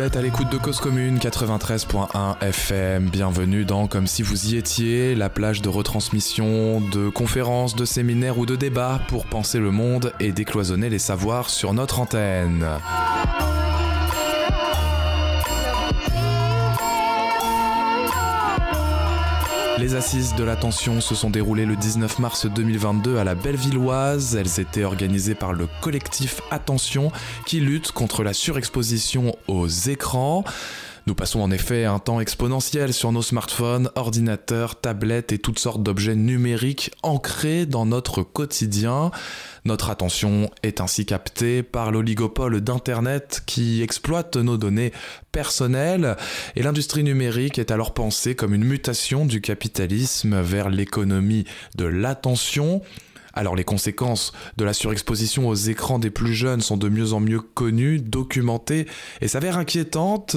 Vous êtes à l'écoute de Cause Commune 93.1 FM. Bienvenue dans Comme si vous y étiez, la plage de retransmission, de conférences, de séminaires ou de débats pour penser le monde et décloisonner les savoirs sur notre antenne. Les assises de l'attention se sont déroulées le 19 mars 2022 à la Bellevilloise. Elles étaient organisées par le collectif Attention qui lutte contre la surexposition aux écrans. Nous passons en effet un temps exponentiel sur nos smartphones, ordinateurs, tablettes et toutes sortes d'objets numériques ancrés dans notre quotidien. Notre attention est ainsi captée par l'oligopole d'Internet qui exploite nos données personnelles et l'industrie numérique est alors pensée comme une mutation du capitalisme vers l'économie de l'attention alors les conséquences de la surexposition aux écrans des plus jeunes sont de mieux en mieux connues, documentées et s'avèrent inquiétantes.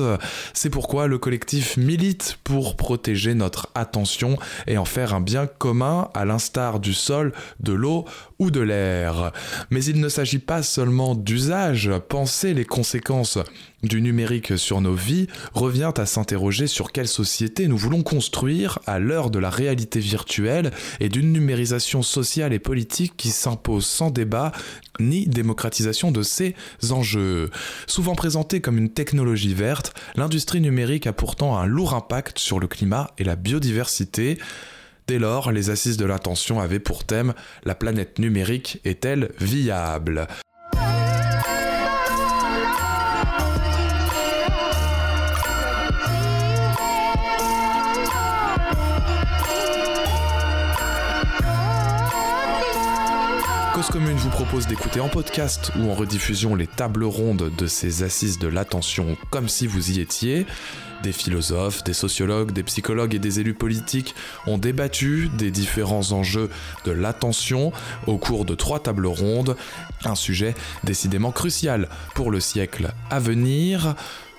C'est pourquoi le collectif milite pour protéger notre attention et en faire un bien commun à l'instar du sol, de l'eau ou de l'air. Mais il ne s'agit pas seulement d'usage, penser les conséquences du numérique sur nos vies revient à s'interroger sur quelle société nous voulons construire à l'heure de la réalité virtuelle et d'une numérisation sociale et politique qui s'impose sans débat ni démocratisation de ces enjeux. Souvent présentée comme une technologie verte, l'industrie numérique a pourtant un lourd impact sur le climat et la biodiversité. Dès lors, les assises de l'intention avaient pour thème La planète numérique est-elle viable? Commune vous propose d'écouter en podcast ou en rediffusion les tables rondes de ces assises de l'attention comme si vous y étiez. Des philosophes, des sociologues, des psychologues et des élus politiques ont débattu des différents enjeux de l'attention au cours de trois tables rondes, un sujet décidément crucial pour le siècle à venir.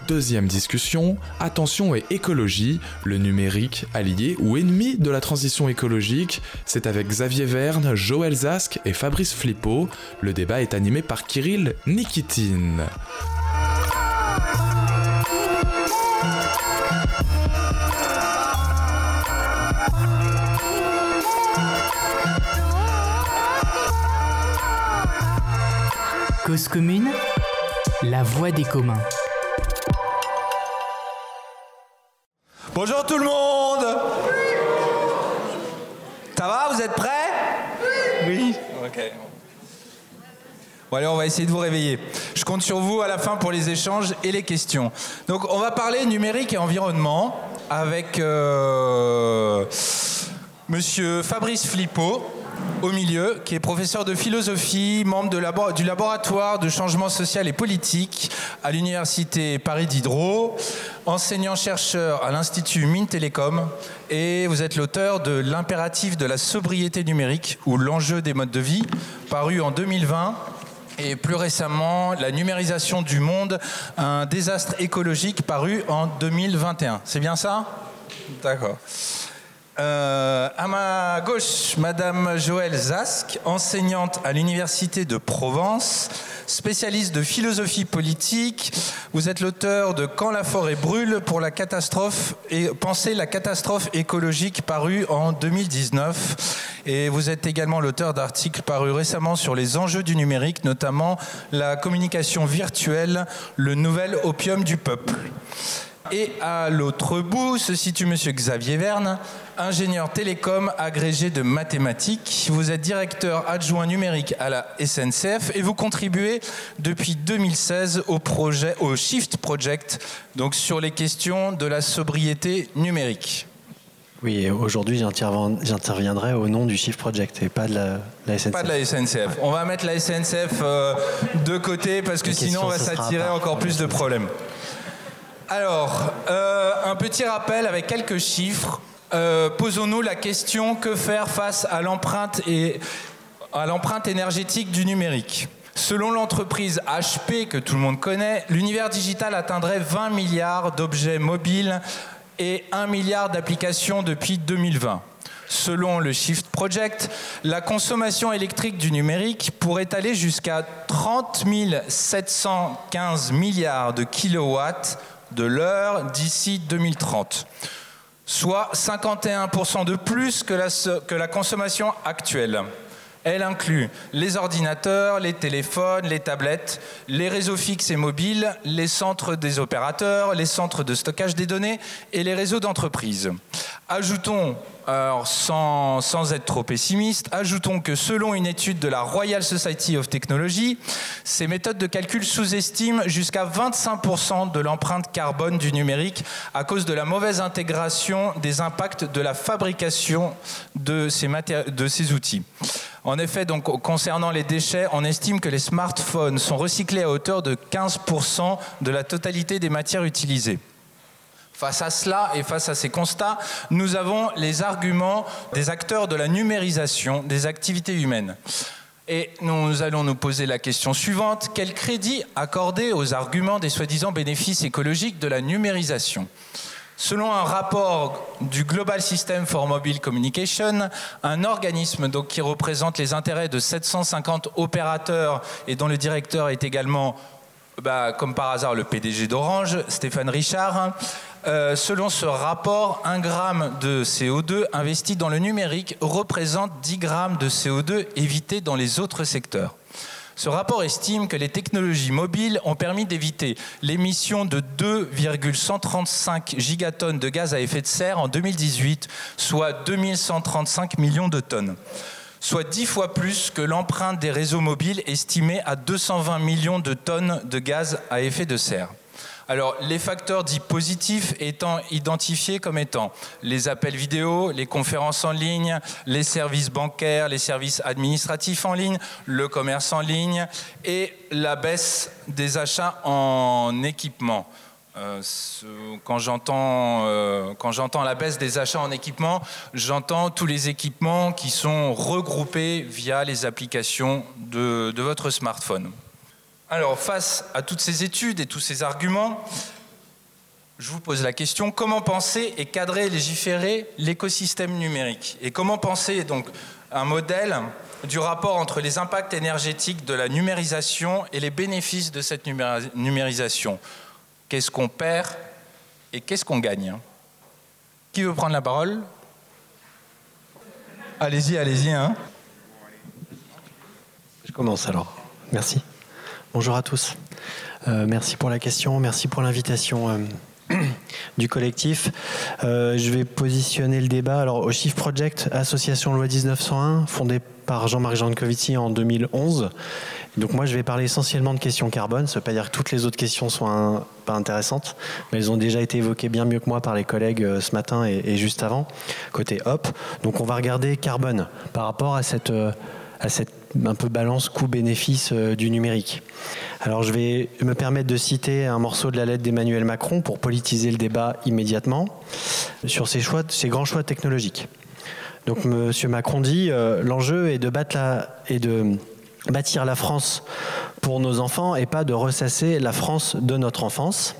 Deuxième discussion, attention et écologie, le numérique allié ou ennemi de la transition écologique. C'est avec Xavier Verne, Joël Zask et Fabrice Flippo. Le débat est animé par Kirill Nikitin. Cause commune, la voix des communs. Bonjour tout le monde Ça va Vous êtes prêts? Oui Ok. Bon allez, on va essayer de vous réveiller. Je compte sur vous à la fin pour les échanges et les questions. Donc on va parler numérique et environnement avec euh, Monsieur Fabrice Flippo au milieu, qui est professeur de philosophie, membre du laboratoire de changement social et politique à l'université Paris Diderot, enseignant-chercheur à l'Institut Mines Télécom, et vous êtes l'auteur de L'impératif de la sobriété numérique ou l'enjeu des modes de vie, paru en 2020. Et plus récemment, la numérisation du monde, un désastre écologique paru en 2021. C'est bien ça? D'accord. Euh, à ma gauche, Madame Joëlle Zask, enseignante à l'Université de Provence, spécialiste de philosophie politique. Vous êtes l'auteur de Quand la forêt brûle pour la catastrophe et penser la catastrophe écologique paru en 2019. Et vous êtes également l'auteur d'articles parus récemment sur les enjeux du numérique, notamment la communication virtuelle, le nouvel opium du peuple. Et à l'autre bout se situe Monsieur Xavier Verne, ingénieur télécom agrégé de mathématiques. Vous êtes directeur adjoint numérique à la SNCF et vous contribuez depuis 2016 au projet, au Shift Project, donc sur les questions de la sobriété numérique. Oui, aujourd'hui j'interviendrai au nom du Shift Project et pas de la, la SNCF. Pas de la SNCF. On va mettre la SNCF euh, de côté parce que Les sinon on va s'attirer encore plus de problèmes. Alors, euh, un petit rappel avec quelques chiffres. Euh, Posons-nous la question que faire face à l'empreinte et à l'empreinte énergétique du numérique? Selon l'entreprise HP que tout le monde connaît, l'univers digital atteindrait 20 milliards d'objets mobiles et 1 milliard d'applications depuis 2020. Selon le Shift Project, la consommation électrique du numérique pourrait aller jusqu'à 30 715 milliards de kilowatts de l'heure d'ici 2030, soit 51% de plus que la, que la consommation actuelle. Elle inclut les ordinateurs, les téléphones, les tablettes, les réseaux fixes et mobiles, les centres des opérateurs, les centres de stockage des données et les réseaux d'entreprise. Ajoutons, sans, être trop pessimiste, ajoutons que selon une étude de la Royal Society of Technology, ces méthodes de calcul sous-estiment jusqu'à 25% de l'empreinte carbone du numérique à cause de la mauvaise intégration des impacts de la fabrication de ces outils. En effet, donc, concernant les déchets, on estime que les smartphones sont recyclés à hauteur de 15% de la totalité des matières utilisées. Face à cela et face à ces constats, nous avons les arguments des acteurs de la numérisation des activités humaines. Et nous allons nous poser la question suivante. Quel crédit accorder aux arguments des soi-disant bénéfices écologiques de la numérisation? Selon un rapport du Global System for Mobile Communication, un organisme qui représente les intérêts de 750 opérateurs et dont le directeur est également, bah, comme par hasard, le PDG d'Orange, Stéphane Richard, euh, selon ce rapport, un gramme de CO2 investi dans le numérique représente 10 grammes de CO2 évités dans les autres secteurs. Ce rapport estime que les technologies mobiles ont permis d'éviter l'émission de 2,135 gigatonnes de gaz à effet de serre en 2018, soit 2135 millions de tonnes soit dix fois plus que l'empreinte des réseaux mobiles estimée à 220 millions de tonnes de gaz à effet de serre. Alors, les facteurs dits positifs étant identifiés comme étant les appels vidéo, les conférences en ligne, les services bancaires, les services administratifs en ligne, le commerce en ligne et la baisse des achats en équipement. Euh, euh, quand j'entends la baisse des achats en équipement, j'entends tous les équipements qui sont regroupés via les applications de votre smartphone. Alors, face à toutes ces études et tous ces arguments, je vous pose la question comment penser et cadrer et légiférer l'écosystème numérique? Et comment penser donc un modèle du rapport entre les impacts énergétiques de la numérisation et les bénéfices de cette numérisation? Qu'est-ce qu'on perd et qu'est-ce qu'on gagne? Qui veut prendre la parole? Allez-y, allez-y. Hein. Je commence alors. Merci. Bonjour à tous. Euh, merci pour la question, merci pour l'invitation euh, du collectif. Euh, je vais positionner le débat alors, au Shift Project, association loi 1901, fondée par Jean-Marc Jancovici en 2011. Donc moi, je vais parler essentiellement de questions carbone. Ça ne veut pas dire que toutes les autres questions sont pas intéressantes, mais elles ont déjà été évoquées bien mieux que moi par les collègues ce matin et, juste avant, côté HOP. Donc on va regarder carbone par rapport à cette, à cette un peu balance coût-bénéfice euh, du numérique. Alors je vais me permettre de citer un morceau de la lettre d'Emmanuel Macron pour politiser le débat immédiatement sur ces, choix, ces grands choix technologiques. Donc M. Macron dit euh, l'enjeu est de battre la, et de bâtir la France pour nos enfants et pas de ressasser la France de notre enfance.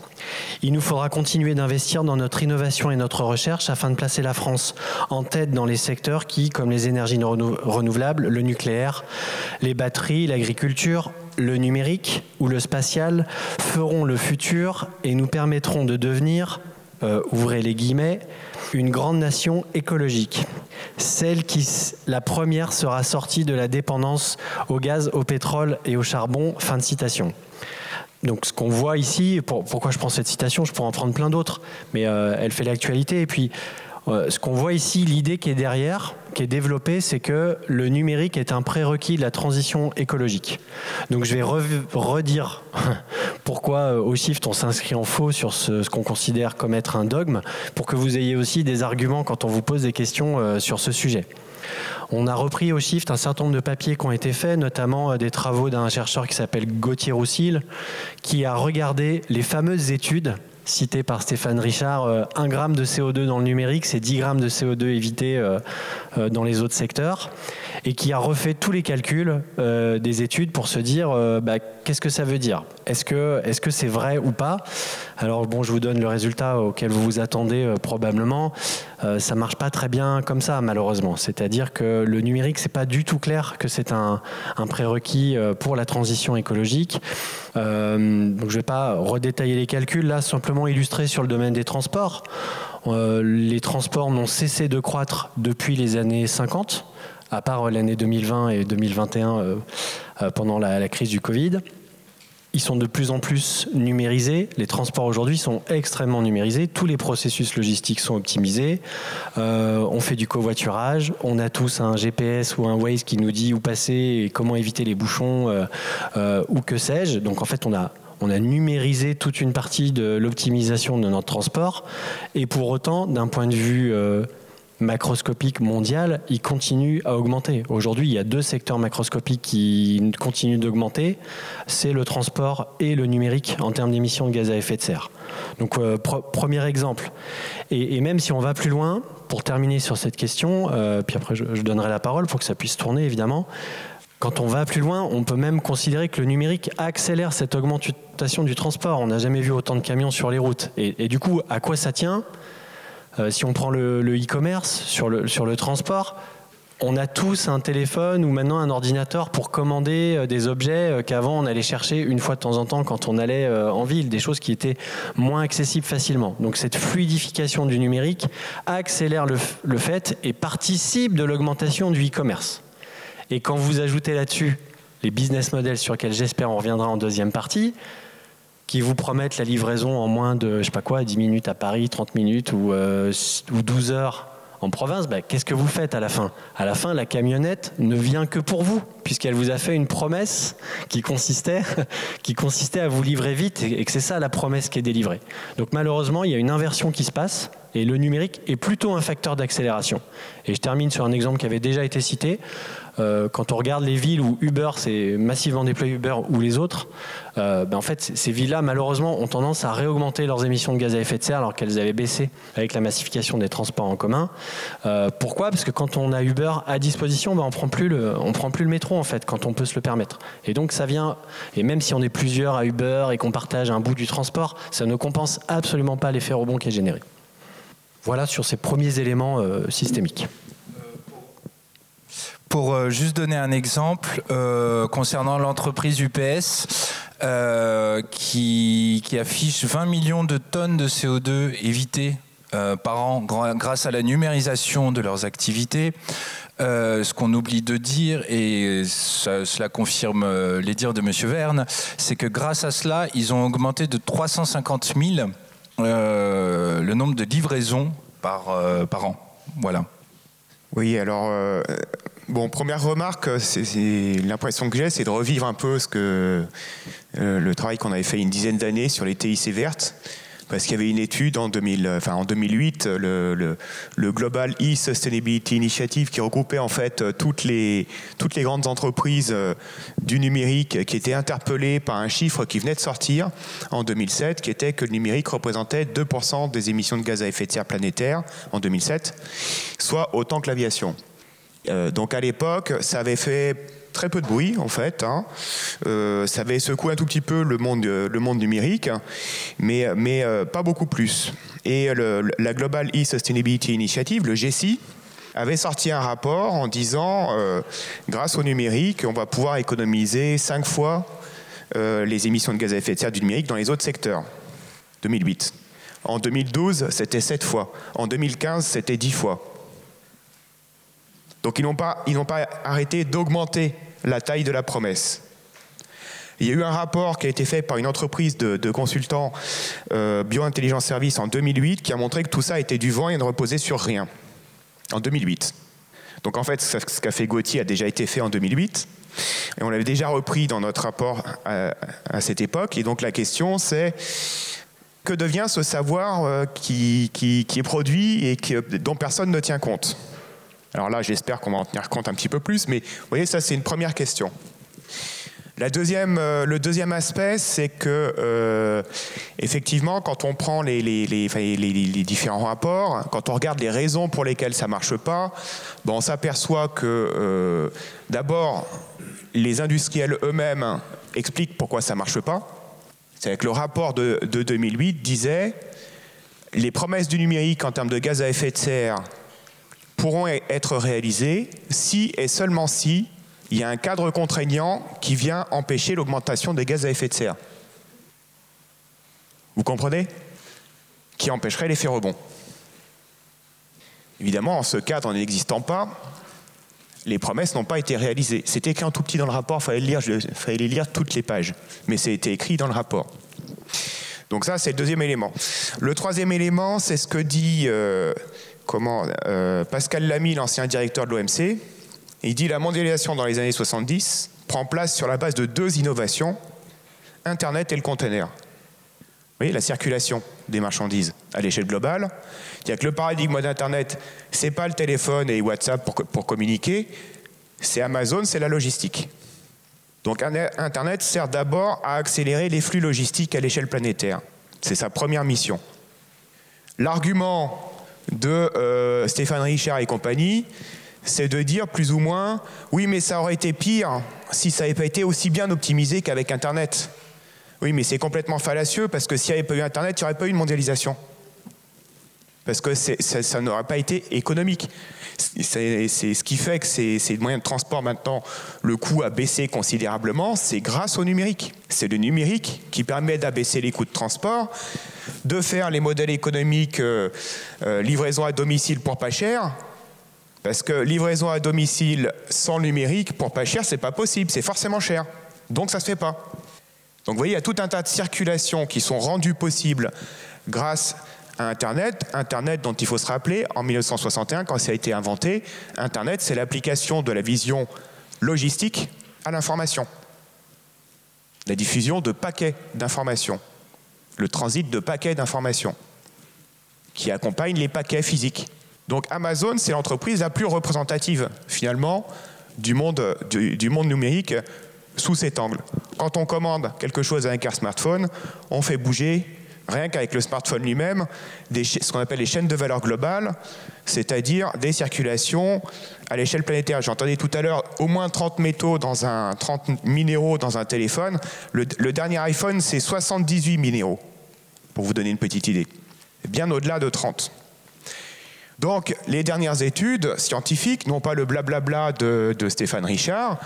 Il nous faudra continuer d'investir dans notre innovation et notre recherche afin de placer la France en tête dans les secteurs qui, comme les énergies renouvelables, le nucléaire, les batteries, l'agriculture, le numérique ou le spatial, feront le futur et nous permettront de devenir, euh, ouvrez les guillemets, une grande nation écologique. Celle qui, la première, sera sortie de la dépendance au gaz, au pétrole et au charbon. Fin de citation donc ce qu'on voit ici, pourquoi je prends cette citation, je pourrais en prendre plein d'autres, mais euh, elle fait l'actualité. Et puis euh, ce qu'on voit ici, l'idée qui est derrière, qui est développée, c'est que le numérique est un prérequis de la transition écologique. Donc je vais redire pourquoi euh, au Shift on s'inscrit en faux sur ce, qu'on considère comme être un dogme, pour que vous ayez aussi des arguments quand on vous pose des questions sur ce sujet. On a repris au Shift un certain nombre de papiers qui ont été faits, notamment euh, des travaux d'un chercheur qui s'appelle Gauthier Roussil, qui a regardé les fameuses études citées par Stéphane Richard, 1 euh, gramme de CO2 dans le numérique, c'est 10 grammes de CO2 évités euh, dans les autres secteurs, et qui a refait tous les calculs des études pour se dire bah, qu'est-ce que ça veut dire? Est-ce que c'est -ce c'est vrai ou pas? Alors bon, je vous donne le résultat auquel vous vous attendez probablement. Euh, ça marche pas très bien comme ça, malheureusement. C'est-à-dire que le numérique, c'est pas du tout clair que c'est un, prérequis euh, pour la transition écologique. donc je vais pas redétailler les calculs là, simplement illustrer sur le domaine des transports. les transports n'ont cessé de croître depuis les années 50, à part l'année 2020 et 2021 pendant la crise du Covid. Ils sont de plus en plus numérisés. Les transports aujourd'hui sont extrêmement numérisés. Tous les processus logistiques sont optimisés. Euh, on fait du covoiturage. On a tous un GPS ou un Waze qui nous dit où passer et comment éviter les bouchons euh, euh, ou que sais-je. Donc en fait, on a on a numérisé toute une partie de l'optimisation de notre transport. Et pour autant, d'un point de vue macroscopique mondial, il continue à augmenter. Aujourd'hui, il y a deux secteurs macroscopiques qui continuent d'augmenter, c'est le transport et le numérique en termes d'émissions de gaz à effet de serre. Donc, euh, premier exemple. Et, même si on va plus loin, pour terminer sur cette question, euh, puis après je, donnerai la parole pour que ça puisse tourner évidemment. Quand on va plus loin, on peut même considérer que le numérique accélère cette augmentation du transport. On n'a jamais vu autant de camions sur les routes. et du coup, à quoi ça tient? Euh, si on prend le e-commerce sur le, sur le transport, on a tous un téléphone ou maintenant un ordinateur pour commander euh, des objets euh, qu'avant on allait chercher une fois de temps en temps quand on allait en ville, des choses qui étaient moins accessibles facilement. Donc cette fluidification du numérique accélère le, le fait et participe de l'augmentation du e-commerce. Et quand vous ajoutez là-dessus les business models sur lesquels j'espère on reviendra en deuxième partie, qui vous promettent la livraison en moins de, je sais pas quoi, 10 minutes à Paris, 30 minutes ou, euh, ou 12 heures en province, bah, qu'est-ce que vous faites à la fin? À la fin, la camionnette ne vient que pour vous, puisqu'elle vous a fait une promesse qui consistait, qui consistait à vous livrer vite, et que c'est ça la promesse qui est délivrée. Donc malheureusement, il y a une inversion qui se passe, et le numérique est plutôt un facteur d'accélération. Et je termine sur un exemple qui avait déjà été cité. Euh, quand on regarde les villes où Uber s'est massivement déployé, Uber ou les autres, euh, ben en fait, ces villes-là, malheureusement, ont tendance à réaugmenter leurs émissions de gaz à effet de serre alors qu'elles avaient baissé avec la massification des transports en commun. Euh, pourquoi? Parce que quand on a Uber à disposition, ben on prend prend plus le métro en fait, quand on peut se le permettre. Et donc ça vient, et même si on est plusieurs à Uber et qu'on partage un bout du transport, ça ne compense absolument pas l'effet rebond qui est généré. Voilà sur ces premiers éléments systémiques. Pour euh, juste donner un exemple euh, concernant l'entreprise UPS, euh, qui, affiche 20 millions de tonnes de CO2 évitées par an grâce à la numérisation de leurs activités. ce qu'on oublie de dire, et cela confirme les dires de M. Verne, c'est que grâce à cela, ils ont augmenté de 350 000 le nombre de livraisons par, par an. Voilà. Oui, alors Bon, première remarque, c'est l'impression que j'ai, c'est de revivre un peu ce que euh, le travail qu'on avait fait une dizaine d'années sur les TIC vertes, parce qu'il y avait une étude en, 2000, enfin, en 2008, le, Global E-Sustainability Initiative, qui regroupait en fait toutes les, toutes les grandes entreprises euh, du numérique qui étaient interpellées par un chiffre qui venait de sortir en 2007, qui était que le numérique représentait 2% des émissions de gaz à effet de serre planétaires en 2007, soit autant que l'aviation. Euh, donc à l'époque, ça avait fait très peu de bruit en fait. Hein. Euh, ça avait secoué un tout petit peu le monde, monde numérique, mais, euh, pas beaucoup plus. Et la Global E-Sustainability Initiative, le GESI, avait sorti un rapport en disant, grâce au numérique, on va pouvoir économiser 5 fois les émissions de gaz à effet de serre du numérique dans les autres secteurs. 2008. En 2012, c'était 7 fois. En 2015, c'était 10 fois. Donc ils n'ont pas, arrêté d'augmenter la taille de la promesse. Il y a eu un rapport qui a été fait par une entreprise de, consultants euh, Biointelligence Service en 2008 qui a montré que tout ça était du vent et ne reposait sur rien. En 2008. Donc en fait, ce qu'a fait Gauthier a déjà été fait en 2008. Et on l'avait déjà repris dans notre rapport à, cette époque. Et donc la question c'est que devient ce savoir euh, qui, est produit et dont personne ne tient compte? Alors là, j'espère qu'on va en tenir compte un petit peu plus, mais vous voyez, ça c'est une première question. La deuxième, euh, le deuxième aspect, c'est que euh, effectivement, quand on prend les, différents rapports, quand on regarde les raisons pour lesquelles ça marche pas, on s'aperçoit que euh, d'abord, les industriels eux-mêmes expliquent pourquoi ça marche pas. C'est que le rapport de, 2008 disait les promesses du numérique en termes de gaz à effet de serre pourront e-, être réalisées si et seulement si il y a un cadre contraignant qui vient empêcher l'augmentation des gaz à effet de serre. Vous comprenez? Qui empêcherait l'effet rebond. Évidemment, en ce cadre n'existant pas, les promesses n'ont pas été réalisées. C'est écrit en tout petit dans le rapport, il fallait lire, fallait lire toutes les pages, mais été écrit dans le rapport. Donc ça, c'est le deuxième élément. Le troisième élément, c'est ce que dit euh, comment, euh, Pascal Lamy, l'ancien directeur de l'OMC. Il dit la mondialisation dans les années 70 prend place sur la base de deux innovations, Internet et le container. Vous voyez, la circulation des marchandises à l'échelle globale. C'est-à-dire que le paradigme d'Internet, c'est pas le téléphone et WhatsApp pour, pour communiquer, c'est Amazon, c'est la logistique. Donc Internet sert d'abord à accélérer les flux logistiques à l'échelle planétaire. C'est sa première mission. L'argument de euh, Stéphane Richard et compagnie, c'est de dire plus ou moins, oui mais ça aurait été pire si ça n'avait pas été aussi bien optimisé qu'avec Internet. Oui, mais c'est complètement fallacieux parce que s'il n'y avait pas eu Internet, il n'y aurait pas eu de mondialisation. Parce que ça, n'aurait pas été économique. C'est ce qui fait que ces, moyens de transport maintenant, le coût a baissé considérablement, c'est grâce au numérique. C'est le numérique qui permet d'abaisser les coûts de transport, de faire les modèles économiques euh, euh, livraison à domicile pour pas cher. Parce que livraison à domicile sans numérique pour pas cher, c'est pas possible, c'est forcément cher. Donc ça se fait pas. Donc vous voyez, il y a tout un tas de circulations qui sont rendues possibles grâce Internet. Internet dont il faut se rappeler, en 1961, quand ça a été inventé, Internet, c'est l'application de la vision logistique à l'information. La diffusion de paquets d'informations, le transit de paquets d'informations qui accompagnent les paquets physiques. Donc Amazon, c'est l'entreprise la plus représentative, finalement, du monde, du monde numérique sous cet angle. Quand on commande quelque chose avec un smartphone, on fait bouger, rien qu'avec le smartphone lui-même, ce qu'on appelle les chaînes de valeur globale, c'est-à-dire des circulations à l'échelle planétaire. J'entendais tout à l'heure au moins 30 métaux dans un 30 minéraux dans un téléphone. Le, le dernier iPhone, c'est 78 minéraux, pour vous donner une petite idée. Bien au-delà de 30. Donc, les dernières études scientifiques, non pas le blablabla de, Stéphane Richard,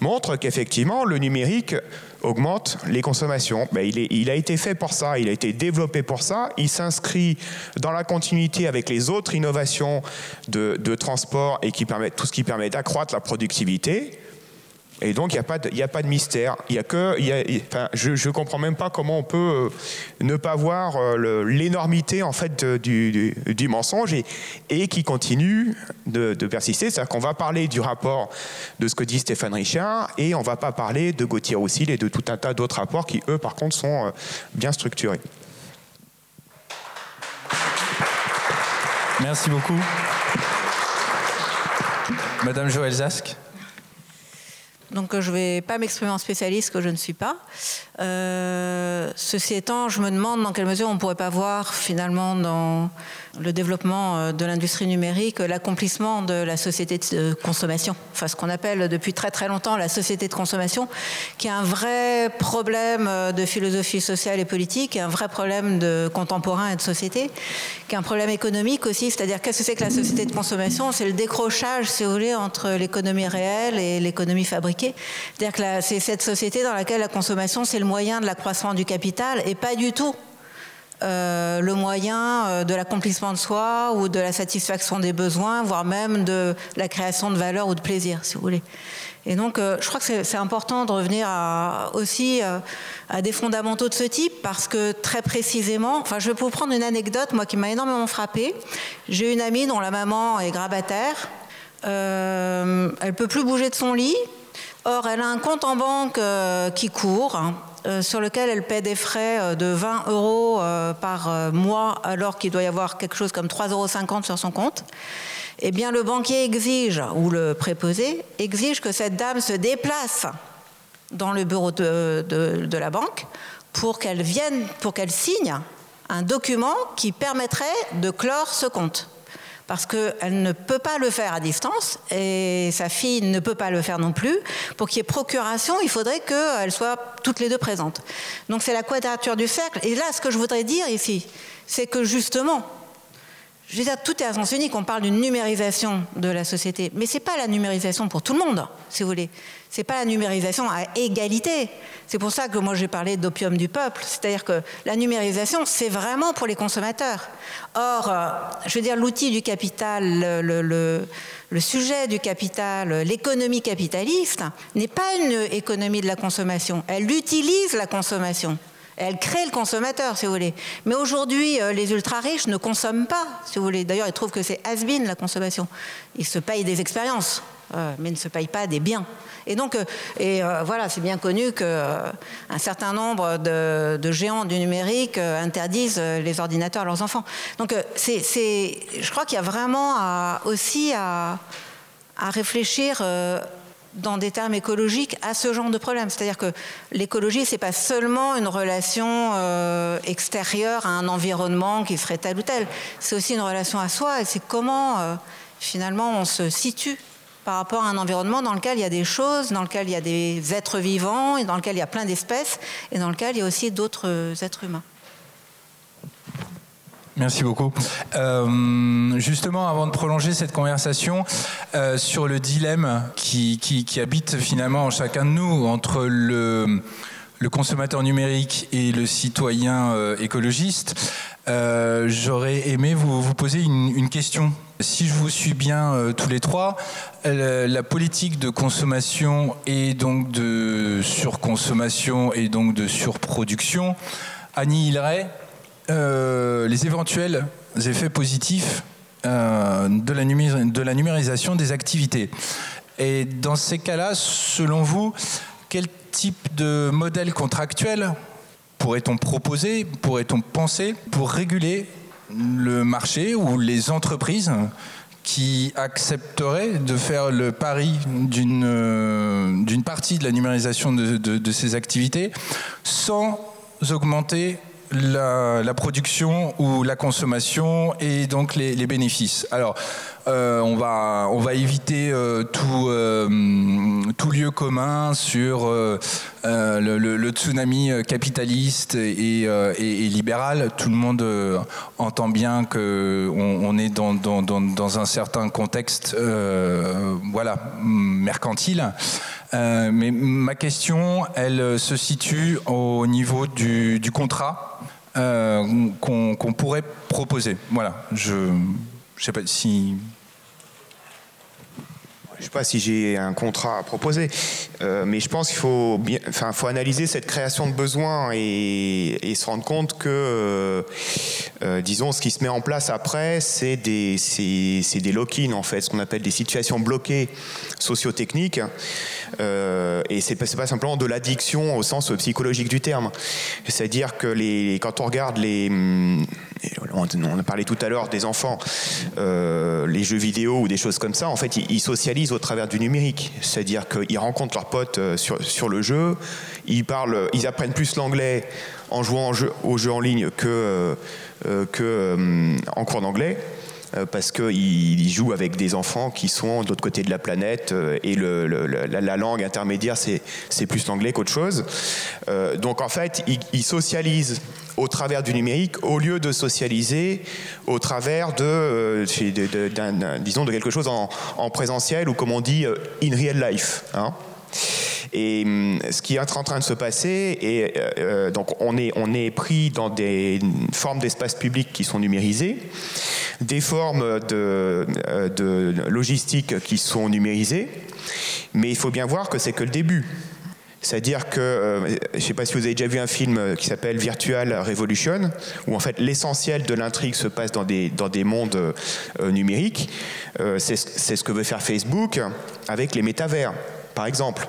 montrent qu'effectivement, le numérique augmente les consommations. Ben, il, a été fait pour ça, il a été développé pour ça, il s'inscrit dans la continuité avec les autres innovations de, de transport et qui permettent, tout ce qui permet d'accroître la productivité. Et donc, il n'y a, pas de, mystère. Il a que, je ne comprends même pas comment on peut euh, ne pas voir euh, l'énormité en fait du, mensonge et, qui continue de, persister. C'est-à-dire qu'on va parler du rapport de ce que dit Stéphane Richard et on ne va pas parler de Gauthier Roussel et de tout un tas d'autres rapports qui, eux, par contre, sont euh, bien structurés. Merci beaucoup. Madame Joël Zask. Donc je ne vais pas m'exprimer en spécialiste que je ne suis pas. Euh, ceci étant, je me demande dans quelle mesure on ne pourrait pas voir finalement dans le développement euh, de l'industrie numérique, l'accomplissement de la société de consommation, enfin ce qu'on appelle depuis très très longtemps la société de consommation, qui est un vrai problème euh, de philosophie sociale et politique, un vrai problème de contemporain et de société, qui est un problème économique aussi, c'est-à-dire qu'est-ce que c'est que la société de consommation? C'est le décrochage, si vous voulez, entre l'économie réelle et l'économie fabriquée. C'est-à-dire que c'est cette société dans laquelle la consommation, c'est le moyen de l'accroissement du capital et pas du tout euh, le moyen euh, de l'accomplissement de soi ou de la satisfaction des besoins, voire même de la création de valeur ou de plaisir, si vous voulez. Et donc, euh, je crois que c'est important de revenir aussi à des fondamentaux de ce type, parce que très précisément, enfin, je vais vous prendre une anecdote, moi, qui m'a énormément frappée. J'ai une amie dont la maman est grabataire. Elle peut plus bouger de son lit. Or, elle a un compte en banque qui court. Hein. Euh, sur lequel elle paie des frais euh, de 20 euros euh, par mois alors qu'il doit y avoir quelque chose comme 3,50 euros sur son compte, eh bien le banquier exige, ou le préposé, exige que cette dame se déplace dans le bureau de, de la banque pour qu'elle vienne, pour qu'elle signe un document qui permettrait de clore ce compte. Parce qu'elle ne peut pas le faire à distance et sa fille ne peut pas le faire non plus. Pour qu'il y ait procuration, il faudrait qu'elles soient toutes les deux présentes. Donc c'est la quadrature du cercle. Et là, ce que je voudrais dire ici, c'est que justement, je veux dire, tout est à sens unique. On parle d'une numérisation de la société, mais c'est pas la numérisation pour tout le monde, si vous voulez. C'est pas la numérisation à égalité. C'est pour ça que moi j'ai parlé d'opium du peuple. C'est-à-dire que la numérisation, c'est vraiment pour les consommateurs. Or, euh, je veux dire, l'outil du capital, le, le, le sujet du capital, l'économie capitaliste, n'est pas une économie de la consommation. Elle utilise la consommation. Elle crée le consommateur, si vous voulez. Mais aujourd'hui, euh, les ultra-riches ne consomment pas, si vous voulez. D'ailleurs, ils trouvent que c'est has-been, la consommation. Ils se payent des expériences, euh, mais ne se payent pas des biens. Et donc, euh, et voilà, c'est bien connu qu'un certain nombre de, géants du numérique interdisent les ordinateurs à leurs enfants. Donc, c'est, je crois qu'il y a vraiment aussi à réfléchir dans des termes écologiques à ce genre de problème. C'est-à-dire que l'écologie, c'est pas seulement une relation euh, extérieure à un environnement qui serait tel ou tel. C'est aussi une relation à soi et c'est comment euh, finalement on se situe par rapport à un environnement dans lequel il y a des choses, dans lequel il y a des êtres vivants et dans lequel il y a plein d'espèces et dans lequel il y a aussi d'autres êtres humains. Merci beaucoup. Euh, justement, avant de prolonger cette conversation euh, sur le dilemme qui, habite finalement en chacun de nous entre le, consommateur numérique et le citoyen euh, écologiste, j'aurais aimé vous, poser une, une, question. Si je vous suis bien tous les trois, la politique de consommation et donc de surconsommation et donc de surproduction annihilerait euh, les éventuels effets positifs euh, de, la de la numérisation des activités. Et dans ces cas-là, selon vous, quel type de modèle contractuel pourrait-on proposer, pourrait-on penser pour réguler le marché ou les entreprises qui accepteraient de faire le pari d'une partie de la numérisation de, ces activités sans augmenter la, production ou la consommation et donc les, bénéfices. Alors, euh, on, va, on va éviter euh, tout, euh, tout lieu commun sur le, tsunami capitaliste et, et, libéral. Tout le monde entend bien qu'on on est dans, dans, dans, un certain contexte voilà, mercantile. mais ma question, elle se situe au niveau du, du contrat euh, qu'on pourrait proposer. Voilà, je ne sais pas si je ne sais pas si j'ai un contrat à proposer, euh, mais je pense qu'il faut, enfin, faut analyser cette création de besoins et, se rendre compte que, euh, disons, ce qui se met en place après, c'est des, des lock-in, en fait, ce qu'on appelle des situations bloquées sociotechniques. Euh, et c'est pas, pas simplement de l'addiction au sens psychologique du terme. C'est-à-dire que les, quand on regarde les, on a parlé tout à l'heure des enfants, euh, les jeux vidéo ou des choses comme ça, en fait, ils, socialisent au travers du numérique. C'est-à-dire qu'ils rencontrent leurs potes euh, sur, sur le jeu, ils parlent, ils apprennent plus l'anglais en jouant au jeu en ligne que, que en cours d'anglais. Euh, parce qu'il joue avec des enfants qui sont de l'autre côté de la planète euh, et la, langue intermédiaire, c'est plus l'anglais qu'autre chose. Euh, donc en fait, il, socialise au travers du numérique au lieu de socialiser au travers de, disons, de quelque chose en, présentiel ou comme on dit, in real life. Hein. Et hum, ce qui est en train de se passer, et donc on est, on est pris dans des formes d'espace public qui sont numérisées des formes de, euh, de logistique qui sont numérisées, mais il faut bien voir que c'est que le début. C'est-à-dire que, euh, je ne sais pas si vous avez déjà vu un film qui s'appelle Virtual Revolution, où en fait l'essentiel de l'intrigue se passe dans des, dans des mondes euh, numériques. c'est ce que veut faire Facebook avec les métavers, par exemple.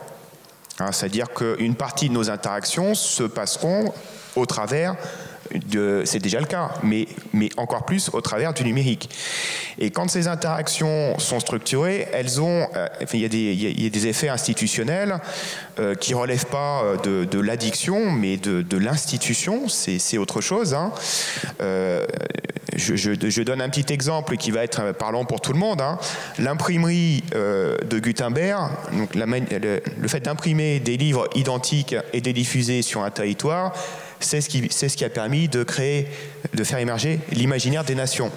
Hein, c'est-à-dire qu'une partie de nos interactions se passeront au travers c'est déjà le cas, mais, mais encore plus au travers du numérique. Et quand ces interactions sont structurées, elles ont, euh, il, y a des, des, effets institutionnels euh, qui relèvent pas euh, de, l'addiction, mais de, l'institution, c'est autre chose. Hein. je, donne un petit exemple qui va être parlant pour tout le monde. Hein. L'imprimerie de Gutenberg, donc le fait d'imprimer des livres identiques et de les diffuser sur un territoire, c'est ce, qui, a permis de créer, de faire émerger l'imaginaire des nations.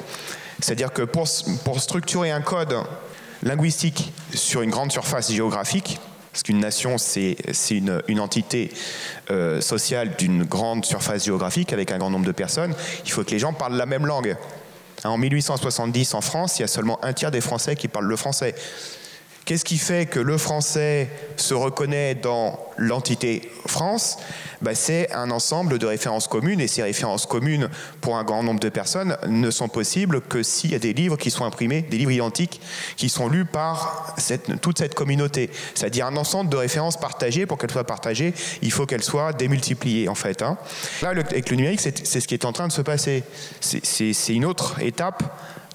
C'est-à-dire que pour, structurer un code linguistique sur une grande surface géographique, parce qu'une nation, c'est une, une, entité euh, sociale d'une grande surface géographique avec un grand nombre de personnes, il faut que les gens parlent la même langue. En 1870, en France, il y a seulement un tiers des Français qui parlent le français. Qu'est-ce qui fait que le français se reconnaît dans l'entité France? Bah, C'est un ensemble de références communes et ces références communes pour un grand nombre de personnes ne sont possibles que s'il y a des livres qui sont imprimés, des livres identiques qui sont lus par toute cette communauté. C'est-à-dire un ensemble de références partagées. Pour qu'elles soient partagées, il faut qu'elles soient démultipliées en fait. Hein. Là, avec le numérique, c'est ce qui est en train de se passer. C'est une autre étape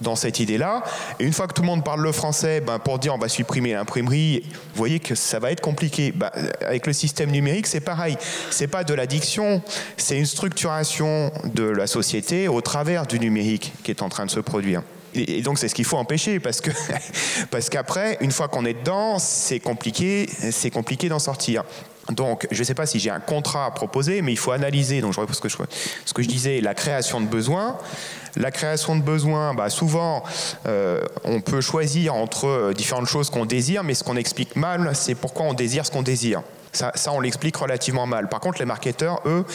dans cette idée-là. Et une fois que tout le monde parle le français, ben, pour dire on va supprimer l'imprimerie, vous voyez que ça va être compliqué. Ben, avec le système numérique, c'est pareil. C'est pas de l'addiction, c'est une structuration de la société au travers du numérique qui est en train de se produire. Et donc c'est ce qu'il faut empêcher parce que parce qu'après, une fois qu'on est dedans, c'est compliqué, c'est compliqué d'en sortir. Donc, je ne sais pas si j'ai un contrat à proposer, mais il faut analyser. Donc, je ce que je, ce que je disais, la création de besoins. La création de besoins, bah, souvent, euh, on peut choisir entre euh, différentes choses qu'on désire, mais ce qu'on explique mal, c'est pourquoi on désire ce qu'on désire. Ça on l'explique relativement mal. Par contre, les marketeurs, eux,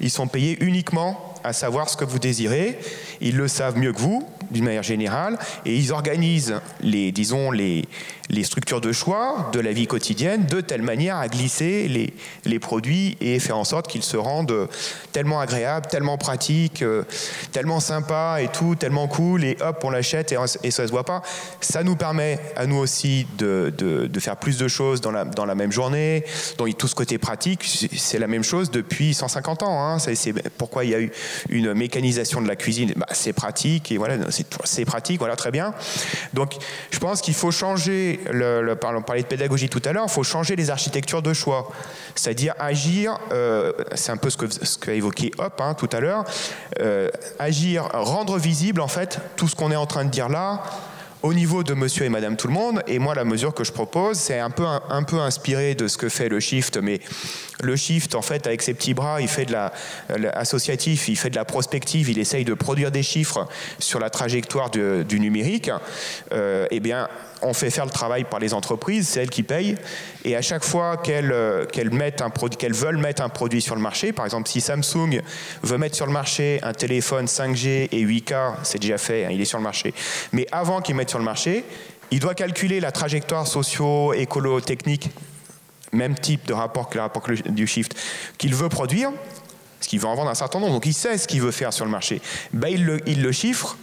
ils sont payés uniquement à savoir ce que vous désirez. Ils le savent mieux que vous, d'une manière générale, et ils organisent les, disons, les, les structures de choix de la vie quotidienne de telle manière à glisser les, les produits et faire en sorte qu'ils se rendent tellement agréables, tellement pratiques, euh, tellement sympas et tout, tellement cool, et hop, on l'achète et, et, ça se voit pas. Ça nous permet à nous aussi de, de, de faire plus de choses dans la, dans la même journée. Donc tout ce côté pratique, c'est la même chose depuis 150 ans. Hein. C'est pourquoi il y a eu une mécanisation de la cuisine. Bah, c'est pratique et voilà, c'est pratique, voilà très bien. Donc je pense qu'il faut changer le, on parlait de pédagogie tout à l'heure, il faut changer les architectures de choix. C'est-à-dire agir, euh, c'est un peu ce qu'a ce évoqué Hop hein, tout à l'heure, euh, agir, rendre visible en fait tout ce qu'on est en train de dire là, au niveau de monsieur et madame tout le monde. Et moi, la mesure que je propose, c'est un peu, inspiré de ce que fait le shift, mais le shift, en fait, avec ses petits bras, il fait de la, associatif, il fait de la prospective, il essaye de produire des chiffres sur la trajectoire du numérique. Euh, eh bien, on fait faire le travail par les entreprises, c'est elles qui payent. Et à chaque fois qu'elles euh, mettent un qu'elles veulent mettre un produit sur le marché, par exemple, si Samsung veut mettre sur le marché un téléphone 5G et 8K, c'est déjà fait, hein, il est sur le marché. Mais avant qu'il mette sur le marché, il doit calculer la trajectoire socio-écolo-technique, même type de rapport que le rapport du shift, qu'il veut produire, parce qu'il veut en vendre un certain nombre. Donc il sait ce qu'il veut faire sur le marché. Ben, il le chiffre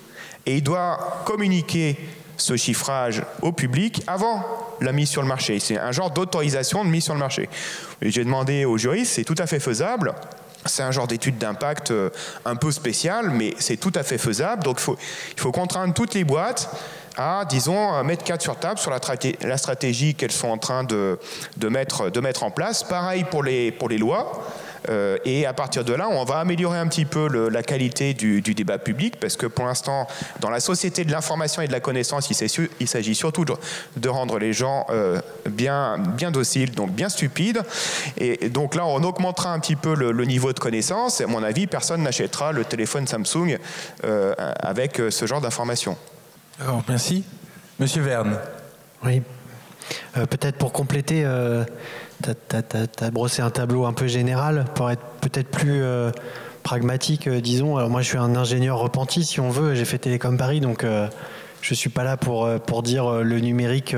et il doit communiquer ce chiffrage au public avant la mise sur le marché. C'est un genre d'autorisation de mise sur le marché. J'ai demandé aux juristes, c'est tout à fait faisable. C'est un genre d'étude d'impact euh, un peu spécial, mais c'est tout à fait faisable. Donc il faut, contraindre toutes les boîtes à, disons, mettre 4 sur table sur la, stratégie qu'elles sont en train de, mettre, en place. Pareil pour les lois. Euh, et à partir de là, on va améliorer un petit peu la qualité du, débat public, parce que pour l'instant, dans la société de l'information et de la connaissance, il s'agit surtout de, rendre les gens euh, bien, bien dociles, donc bien stupides. Et donc là, on augmentera un petit peu le, niveau de connaissance. Et à mon avis, personne n'achètera le téléphone Samsung euh, avec ce genre d'informations. Alors, merci. Monsieur Verne. Oui. Peut-être pour compléter as, brossé un tableau un peu général pour être peut-être plus euh, pragmatique, euh, disons. Alors moi, je suis un ingénieur repenti, si on veut. J'ai fait Télécom Paris, donc euh, je ne suis pas là pour, pour dire le numérique,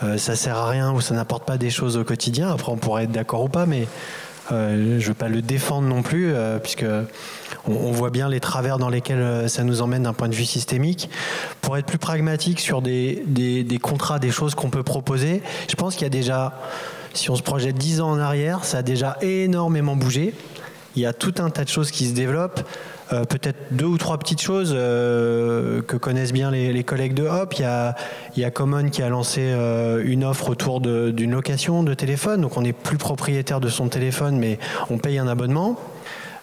ça sert à rien ou ça n'apporte pas des choses au quotidien. Après, on pourrait être d'accord ou pas, mais je ne veux pas le défendre non plus, puisque on, voit bien les travers dans lesquels ça nous emmène d'un point de vue systémique. Pour être plus pragmatique sur des, des contrats, des choses qu'on peut proposer, je pense qu'il y a déjà si on se projette 10 ans en arrière, ça a déjà énormément bougé. il y a tout un tas de choses qui se développent. Euh, peut-être deux ou trois petites choses euh, que connaissent bien les, collègues de Hop. Il y a, Common qui a lancé euh, une offre autour d'une location de téléphone. Donc on n'est plus propriétaire de son téléphone, mais on paye un abonnement.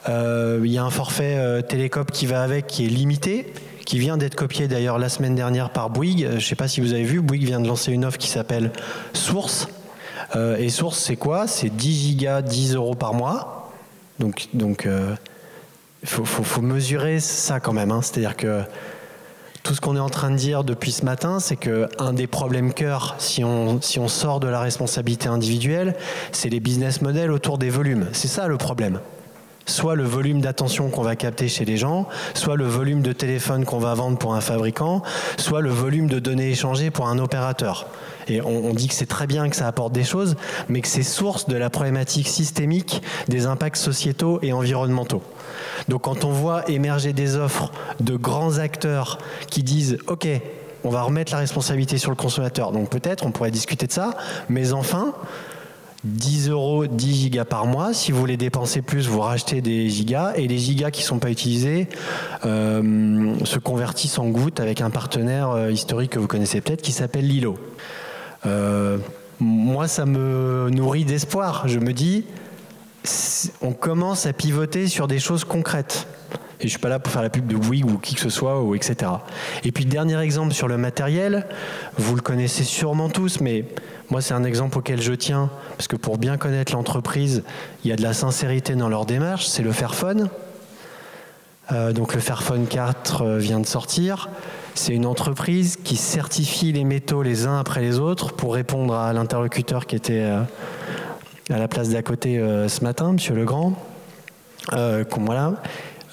il y a un forfait Télécop qui va avec, qui est limité qui vient d'être copié d'ailleurs la semaine dernière par Bouygues. Je ne sais pas si vous avez vu, Bouygues vient de lancer une offre qui s'appelle Source. Et Source, c'est quoi? C'est 10 gigas, 10 euros par mois. Donc, donc il faut, mesurer ça quand même. Hein. C'est-à-dire que tout ce qu'on est en train de dire depuis ce matin, c'est qu'un des problèmes cœur, si on, si on sort de la responsabilité individuelle, c'est les business models autour des volumes. C'est ça le problème. Soit le volume d'attention qu'on va capter chez les gens, soit le volume de téléphone qu'on va vendre pour un fabricant, soit le volume de données échangées pour un opérateur. Et on, dit que c'est très bien que ça apporte des choses, mais que c'est source de la problématique systémique des impacts sociétaux et environnementaux. Donc quand on voit émerger des offres de grands acteurs qui disent OK, on va remettre la responsabilité sur le consommateur, donc peut-être on pourrait discuter de ça, mais enfin, 10 euros, 10 gigas par mois. Si vous voulez dépenser plus, vous rachetez des gigas. Et les gigas qui ne sont pas utilisés euh, se convertissent en gouttes avec un partenaire euh, historique que vous connaissez peut-être qui s'appelle Lilo. Euh, moi, ça me nourrit d'espoir. Je me dis, on commence à pivoter sur des choses concrètes. Et je suis pas là pour faire la pub de Bouygues ou qui que ce soit, ou etc. Et puis, dernier exemple sur le matériel, vous le connaissez sûrement tous, mais moi, c'est un exemple auquel je tiens, parce que pour bien connaître l'entreprise, il y a de la sincérité dans leur démarche, c'est le Fairphone. Euh, donc le Fairphone 4 euh, vient de sortir. C'est une entreprise qui certifie les métaux les uns après les autres pour répondre à l'interlocuteur qui était euh, à la place d'à côté ce matin, Monsieur Legrand. Voilà.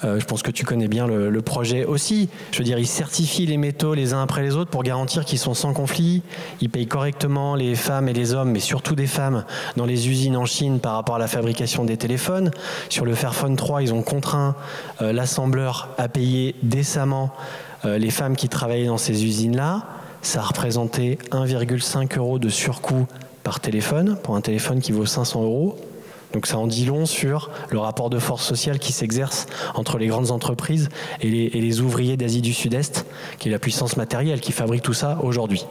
Euh, je pense que tu connais bien le, projet aussi. Je veux dire, ils certifient les métaux les uns après les autres pour garantir qu'ils sont sans conflit. Ils payent correctement les femmes et les hommes, mais surtout des femmes, dans les usines en Chine par rapport à la fabrication des téléphones. Sur le Fairphone 3, ils ont contraint l'assembleur à payer décemment les femmes qui travaillaient dans ces usines-là. Ça a représenté 1,5 euros de surcoût par téléphone, pour un téléphone qui vaut 500 euros. Donc ça en dit long sur le rapport de force sociale qui s'exerce entre les grandes entreprises et les, ouvriers d'Asie du Sud-Est, qui est la puissance matérielle qui fabrique tout ça aujourd'hui.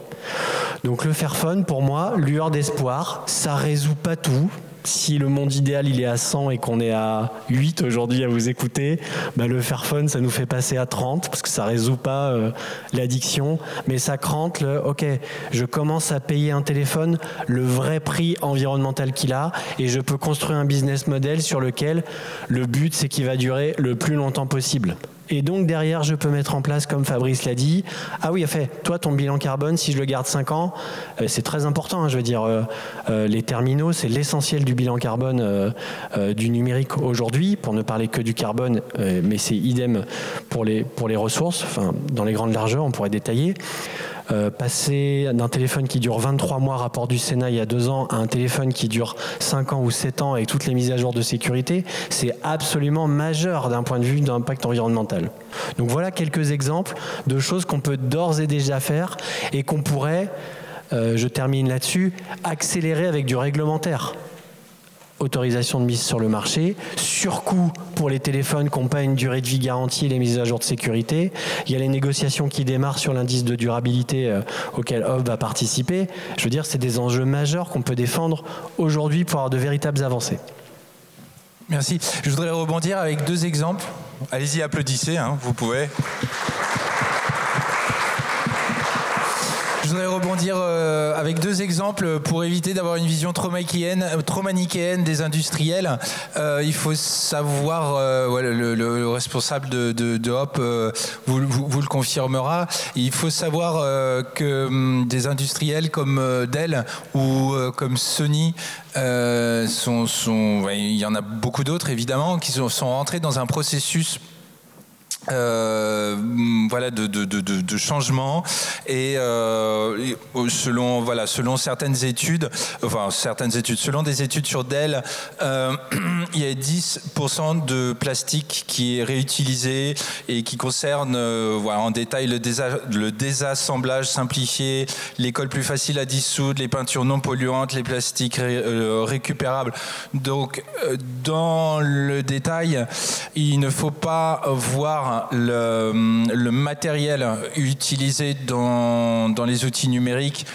Donc le Fairphone, pour moi, lueur d'espoir, ça résout pas tout, si le monde idéal il est à 100 et qu'on est à 8 aujourd'hui à vous écouter, bah le Fairphone ça nous fait passer à 30 parce que ça résout pas euh, l'addiction, mais ça crante le OK, je commence à payer un téléphone le vrai prix environnemental qu'il a et je peux construire un business model sur lequel le but c'est qu'il va durer le plus longtemps possible. Et donc derrière, je peux mettre en place, comme Fabrice l'a dit, ah oui, fait, toi, ton bilan carbone, si je le garde 5 ans, euh, c'est très important. Hein, je veux dire, euh, euh, les terminaux, c'est l'essentiel du bilan carbone du numérique aujourd'hui, pour ne parler que du carbone, mais c'est idem pour les, pour les ressources. Enfin, dans les grandes largeurs, on pourrait détailler. Euh, passer d'un téléphone qui dure 23 mois, rapport du Sénat il y a deux ans, à un téléphone qui dure 5 ans ou 7 ans avec toutes les mises à jour de sécurité, c'est absolument majeur d'un point de vue d'impact environnemental. Donc voilà quelques exemples de choses qu'on peut d'ores et déjà faire et qu'on pourrait, euh, je termine là-dessus, accélérer avec du réglementaire autorisation de mise sur le marché, surcoût pour les téléphones qui n'ont pas une durée de vie garantie les mises à jour de sécurité. Il y a les négociations qui démarrent sur l'indice de durabilité euh, auquel Hub va participer. Je veux dire, c'est des enjeux majeurs qu'on peut défendre aujourd'hui pour avoir de véritables avancées. Merci. Je voudrais rebondir avec deux exemples. Allez-y, applaudissez, hein, vous pouvez. Je voudrais rebondir euh, avec deux exemples pour éviter d'avoir une vision trop manichéenne, manichéenne des industriels. Euh, il faut savoir, euh, le, responsable de, de, Hop vous, le confirmera, il faut savoir que hum, des industriels comme Dell ou comme Sony sont il y en a beaucoup d'autres évidemment, qui sont, sont rentrés dans un processus euh, voilà de, de, de, de changement et euh, selon voilà selon certaines études enfin certaines études selon des études sur Dell euh, il y a 10% de plastique qui est réutilisé et qui concerne euh, voilà, en détail le, désassemblage simplifié, les cols plus faciles à dissoudre, les peintures non polluantes, les plastiques euh, récupérables. Donc, euh, dans le détail, il ne faut pas voir le, matériel utilisé dans, dans les outils numériques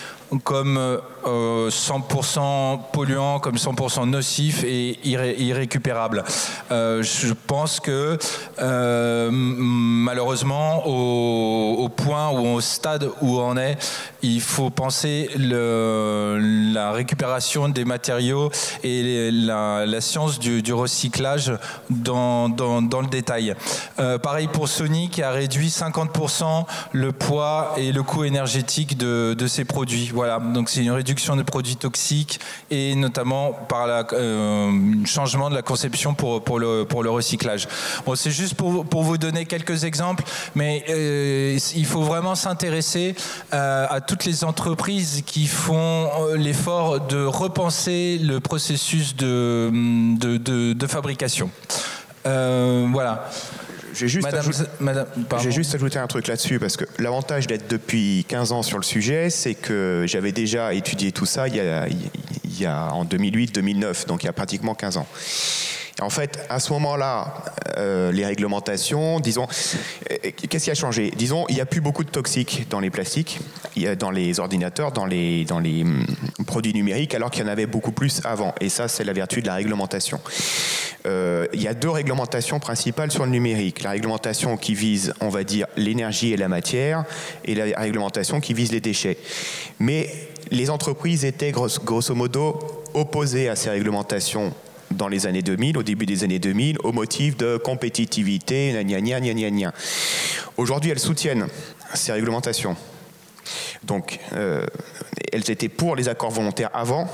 comme 100% euh, polluant, comme 100% nocif et irrécupérable. Euh, je pense que euh, malheureusement, au, point ou au stade où on est, il faut penser la récupération des matériaux et la, science du, recyclage dans, dans, le détail. pareil pour Sony qui a réduit 50% le poids et le coût énergétique de, de ses produits. Voilà, donc c'est une réduction de produits toxiques et notamment par le euh, changement de la conception pour, le, recyclage. Bon, c'est juste pour, vous donner quelques exemples, mais euh, il faut vraiment s'intéresser euh, à toutes les entreprises qui font l'effort de repenser le processus de, de fabrication. voilà. J'ai juste, juste, ajouté un truc là-dessus, parce que l'avantage d'être depuis 15 ans sur le sujet, c'est que j'avais déjà étudié tout ça il y a, il y a en 2008-2009, donc il y a pratiquement 15 ans. En fait, à ce moment-là, euh, les réglementations, disons, qu'est-ce qui a changé? Disons, il n'y a plus beaucoup de toxiques dans les plastiques, dans les ordinateurs, dans les, dans les hum, produits numériques, alors qu'il y en avait beaucoup plus avant. Et ça, c'est la vertu de la réglementation. Euh, il y a deux réglementations principales sur le numérique. La réglementation qui vise, on va dire, l'énergie et la matière, et la réglementation qui vise les déchets. Mais les entreprises étaient grosso modo opposées à ces réglementations dans les années 2000, au début des années 2000, au motif de compétitivité, gna gna gna gna Aujourd'hui, elles soutiennent ces réglementations. Donc, euh, elles étaient pour les accords volontaires avant,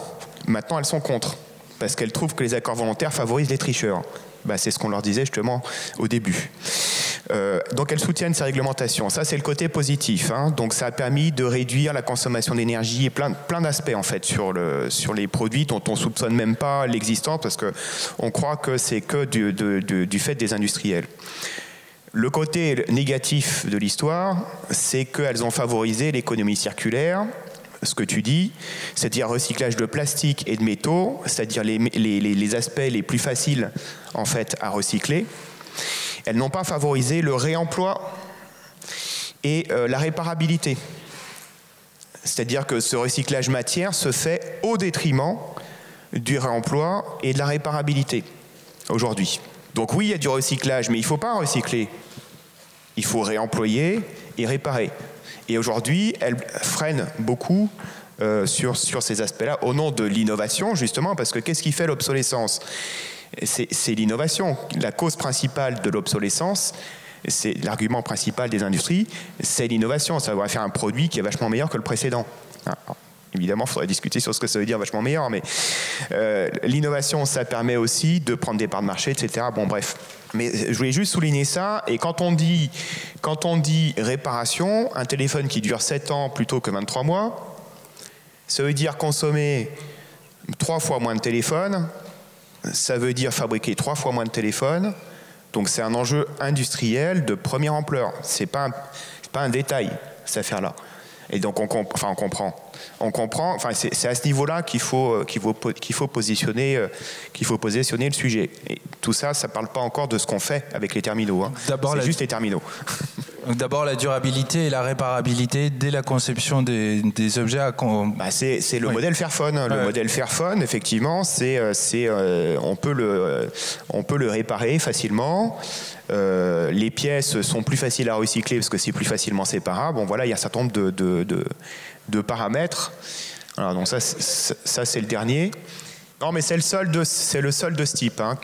maintenant elles sont contre, parce qu'elles trouvent que les accords volontaires favorisent les tricheurs. Bah, c'est ce qu'on leur disait justement au début. Euh, donc elles soutiennent ces réglementations. Ça, c'est le côté positif. Hein. Donc ça a permis de réduire la consommation d'énergie et plein, plein d'aspects en fait sur, le, sur les produits dont on soupçonne même pas l'existence parce qu'on croit que c'est que du, du fait des industriels. Le côté négatif de l'histoire, c'est qu'elles ont favorisé l'économie circulaire, ce que tu dis, c'est-à-dire recyclage de plastique et de métaux, c'est-à-dire les, aspects les plus faciles en fait à recycler. Elles n'ont pas favorisé le réemploi et euh, la réparabilité. C'est-à-dire que ce recyclage matière se fait au détriment du réemploi et de la réparabilité aujourd'hui. Donc oui, il y a du recyclage, mais il ne faut pas recycler. Il faut réemployer et réparer. Et aujourd'hui, elles freinent beaucoup euh, sur, sur ces aspects-là au nom de l'innovation, justement, parce que qu'est-ce qui fait l'obsolescence? C'est l'innovation. La cause principale de l'obsolescence, c'est l'argument principal des industries, c'est l'innovation. Ça va faire un produit qui est vachement meilleur que le précédent. Ah, évidemment, il faudrait discuter sur ce que ça veut dire vachement meilleur, mais euh, l'innovation, ça permet aussi de prendre des parts de marché, etc. Bon, bref. Mais je voulais juste souligner ça. Et quand on dit, quand on dit réparation, un téléphone qui dure 7 ans plutôt que 23 mois, ça veut dire consommer trois fois moins de téléphones, ça veut dire fabriquer trois fois moins de téléphones. Donc c'est un enjeu industriel de première ampleur. C'est pas pas un détail cette affaire-là. Et donc on, enfin, on comprend. On comprend. Enfin c'est à ce niveau-là qu'il faut euh, qu'il faut qu'il faut positionner euh, qu'il faut positionner le sujet. Et tout ça, ça parle pas encore de ce qu'on fait avec les terminaux. Hein. D'abord, c'est juste les terminaux. D'abord la durabilité et la réparabilité dès la conception des, objets. À... Bah c'est, le modèle Fairphone. Le modèle Fairphone, effectivement, c'est, euh, c'est, euh, on, peut le, on peut le réparer facilement. Euh, les pièces sont plus faciles à recycler parce que c'est plus facilement séparable. Bon, voilà, il y a un certain nombre de, de, de, paramètres. donc ça, ça c'est le dernier. Non, mais c'est le seul de, c'est le seul de ce type. Hein.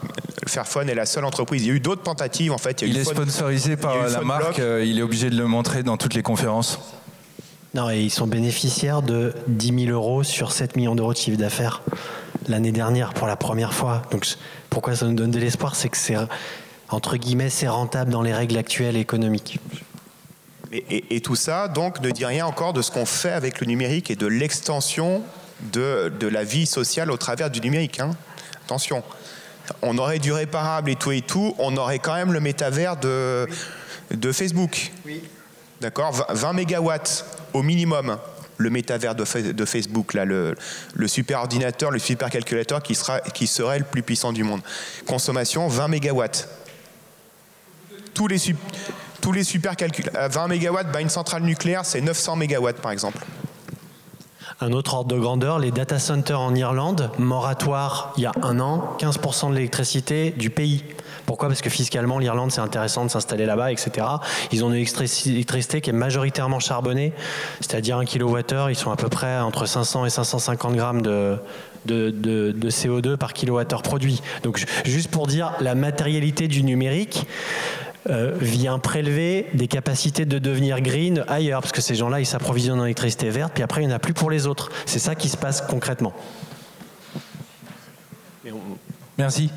Fairphone est la seule entreprise. Il y a eu d'autres tentatives en fait. Il, est sponsorisé par la marque. Euh, il est obligé de le montrer dans toutes les conférences. Non, et ils sont bénéficiaires de 10 000 euros sur 7 millions d'euros de chiffre d'affaires l'année dernière pour la première fois. Donc pourquoi ça nous donne de l'espoir, c'est que c'est entre guillemets c'est rentable dans les règles actuelles économiques. Et, et, tout ça, donc, ne dit rien encore de ce qu'on fait avec le numérique et de l'extension de, de, la vie sociale au travers du numérique. Hein. Attention, on aurait du réparable et tout et tout, on aurait quand même le métavers de, de Facebook. Oui. D'accord 20 mégawatts au minimum le métavers de, de Facebook, là, le, le, super ordinateur, le super calculateur qui, sera, qui serait le plus puissant du monde. Consommation 20 mégawatts. Tous les, tous les super calculateurs. 20 mégawatts, bah, une centrale nucléaire, c'est 900 mégawatts par exemple. Un autre ordre de grandeur, les data centers en Irlande, moratoire il y a un an, 15% de l'électricité du pays. Pourquoi? Parce que fiscalement, l'Irlande, c'est intéressant de s'installer là-bas, etc. Ils ont une électricité qui est majoritairement charbonnée, c'est-à-dire un kilowattheure, ils sont à peu près entre 500 et 550 grammes de, de, de, CO2 par kilowattheure produit. Donc juste pour dire la matérialité du numérique, euh, vient prélever des capacités de devenir green ailleurs, parce que ces gens-là, ils s'approvisionnent en électricité verte, puis après, il n'y en a plus pour les autres. C'est ça qui se passe concrètement. Merci.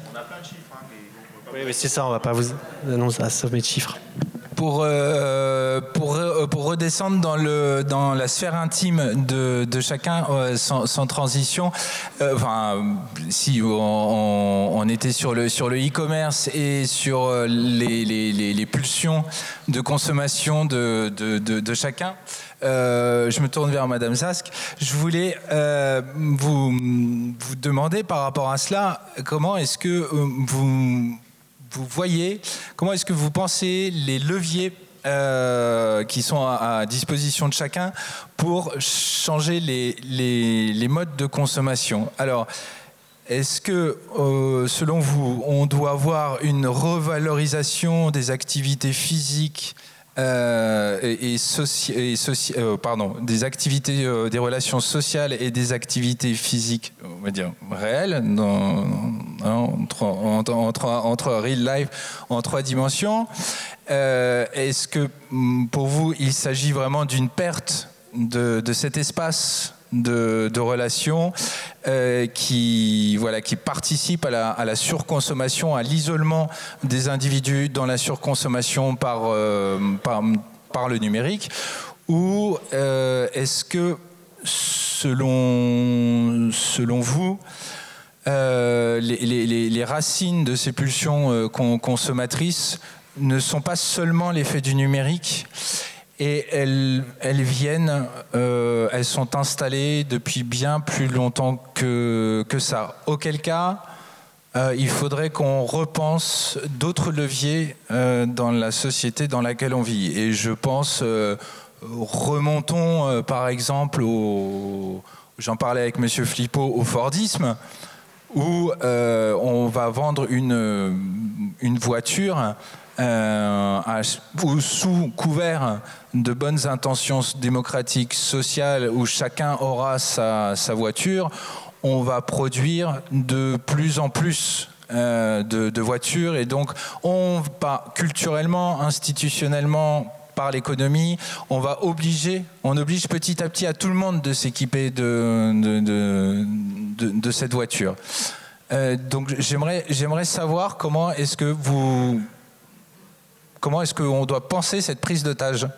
Oui, mais c'est ça, on ne va pas vous annoncer à sommet de chiffres. Pour, euh, pour, euh, pour, redescendre dans, le, dans la sphère intime de, de chacun, euh, sans, transition, enfin, si on, on, était sur le sur le e-commerce et sur les, les, les, pulsions de consommation de, de, de chacun, je me tourne vers Madame Zask. Je voulais vous, vous demander par rapport à cela, comment est-ce que vous vous voyez Comment est-ce que vous pensez les leviers euh, qui sont à, disposition de chacun pour changer les, les, modes de consommation? Alors, est-ce que, euh, selon vous, on doit avoir une revalorisation des activités physiques euh, et, et, euh, pardon, des activités, des relations sociales et des activités physiques, on va dire réelles, dans, hein, entre, entre, entre, real life en trois dimensions. Est-ce que mm, pour vous, il s'agit vraiment d'une perte de, de cet espace de, de relations euh, qui, voilà, qui participent à la, à la surconsommation, à l'isolement des individus dans la surconsommation par, euh, par, par, le numérique? Ou euh, est-ce que, selon, selon vous, les, les, racines de ces pulsions consommatrices ne sont pas seulement l'effet du numérique et elles, viennent, euh, elles sont installées depuis bien plus longtemps que, ça. Auquel cas, euh, il faudrait qu'on repense d'autres leviers euh, dans la société dans laquelle on vit. Et je pense, remontons par exemple j'en parlais avec Monsieur Flippo, au Fordisme, où on va vendre une, voiture euh, sous couvert de bonnes intentions démocratiques, sociales, où chacun aura sa, voiture, on va produire de plus en plus euh, de, voitures. Et donc on culturellement, institutionnellement, par l'économie, on va obliger, on oblige petit à petit à tout le monde de s'équiper de, cette voiture. Euh, donc j'aimerais, savoir comment est-ce que vous Comment est-ce qu'on doit penser cette prise d'otage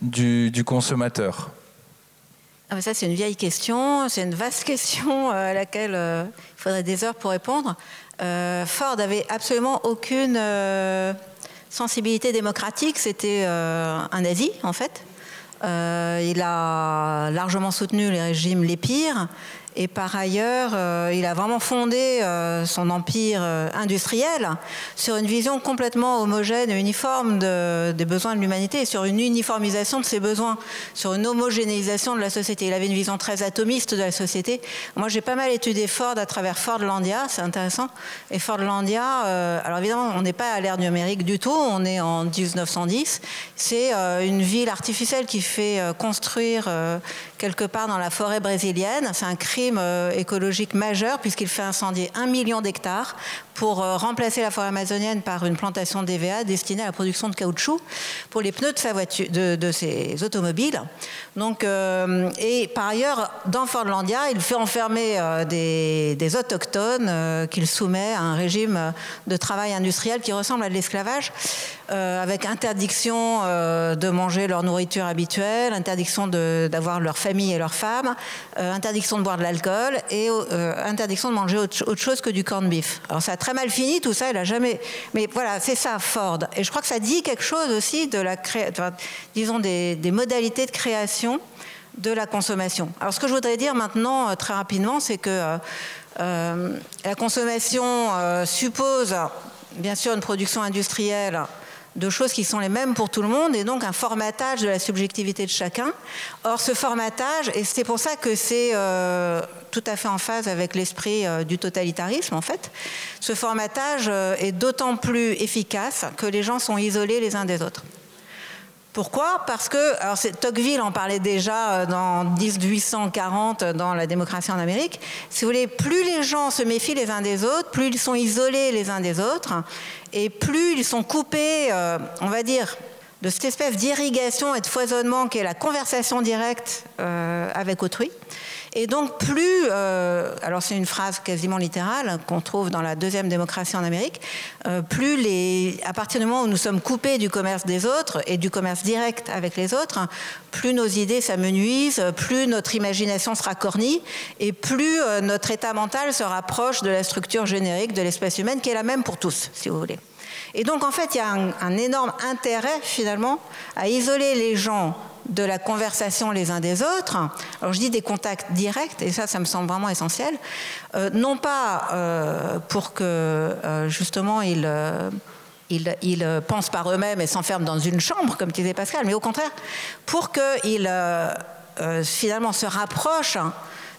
du, consommateur? Ah ça, c'est une vieille question, c'est une vaste question euh, à laquelle euh, il faudrait des heures pour répondre. Ford avait absolument aucune sensibilité démocratique, c'était un nazi en fait. il a largement soutenu les régimes les pires et par ailleurs, euh, il a vraiment fondé euh, son empire euh, industriel sur une vision complètement homogène et uniforme des besoins de l'humanité sur une uniformisation de ses besoins, sur une homogénéisation de la société. Il avait une vision très atomiste de la société. Moi, j'ai pas mal étudié Ford à travers Fordlandia, c'est intéressant. Et Fordlandia, alors évidemment, on n'est pas à l'ère numérique du tout, on est en 1910. C'est une ville artificielle qui fait construire quelque part dans la forêt brésilienne. C'est un euh, écologique majeur puisqu'il fait incendier un million d'hectares pour euh, remplacer la forêt amazonienne par une plantation d'EVA destinée à la production de caoutchouc pour les pneus de, ses automobiles. Donc, euh, et par ailleurs, dans Fordlandia, il fait enfermer des, des, autochtones qu'il soumet à un régime de travail industriel qui ressemble à de l'esclavage. Euh, avec interdiction euh, de manger leur nourriture habituelle, interdiction d'avoir leur famille et leurs femmes, euh, interdiction de boire de l'alcool et interdiction de manger autre, chose que du corned beef. Alors ça très mal fini tout ça, il a jamais. Mais voilà, c'est ça Ford. Et je crois que ça dit quelque chose aussi de la disons des, modalités de création de la consommation. Alors ce que je voudrais dire maintenant très rapidement, c'est que la consommation suppose bien sûr une production industrielle de choses qui sont les mêmes pour tout le monde et donc un formatage de la subjectivité de chacun. Or, ce formatage, et c'est pour ça que c'est euh, tout à fait en phase avec l'esprit euh, du totalitarisme, en fait, ce formatage euh, est d'autant plus efficace que les gens sont isolés les uns des autres. Pourquoi? Parce que, alors Tocqueville en parlait déjà euh, dans 1840 dans La démocratie en Amérique. Si vous voulez, plus les gens se méfient les uns des autres, plus ils sont isolés les uns des autres, et plus ils sont coupés, on va dire, de cette espèce d'irrigation et de foisonnement qu'est la conversation directe avec autrui. Et donc plus, euh, alors c'est une phrase quasiment littérale qu'on trouve dans la deuxième démocratie en Amérique, euh, plus les, à partir du moment où nous sommes coupés du commerce des autres et du commerce direct avec les autres, plus nos idées s'amenuisent, plus notre imagination sera cornie et plus euh, notre état mental se rapproche de la structure générique de l'espèce humaine qui est la même pour tous, si vous voulez. Et donc en fait, il y a un, énorme intérêt finalement à isoler les gens de la conversation les uns des autres, alors je dis des contacts directs, et ça, ça me semble vraiment essentiel, euh, non pas euh, pour que euh, justement ils, ils, pensent par eux-mêmes et s'enferment dans une chambre, comme disait Pascal, mais au contraire, pour qu'ils finalement se rapprochent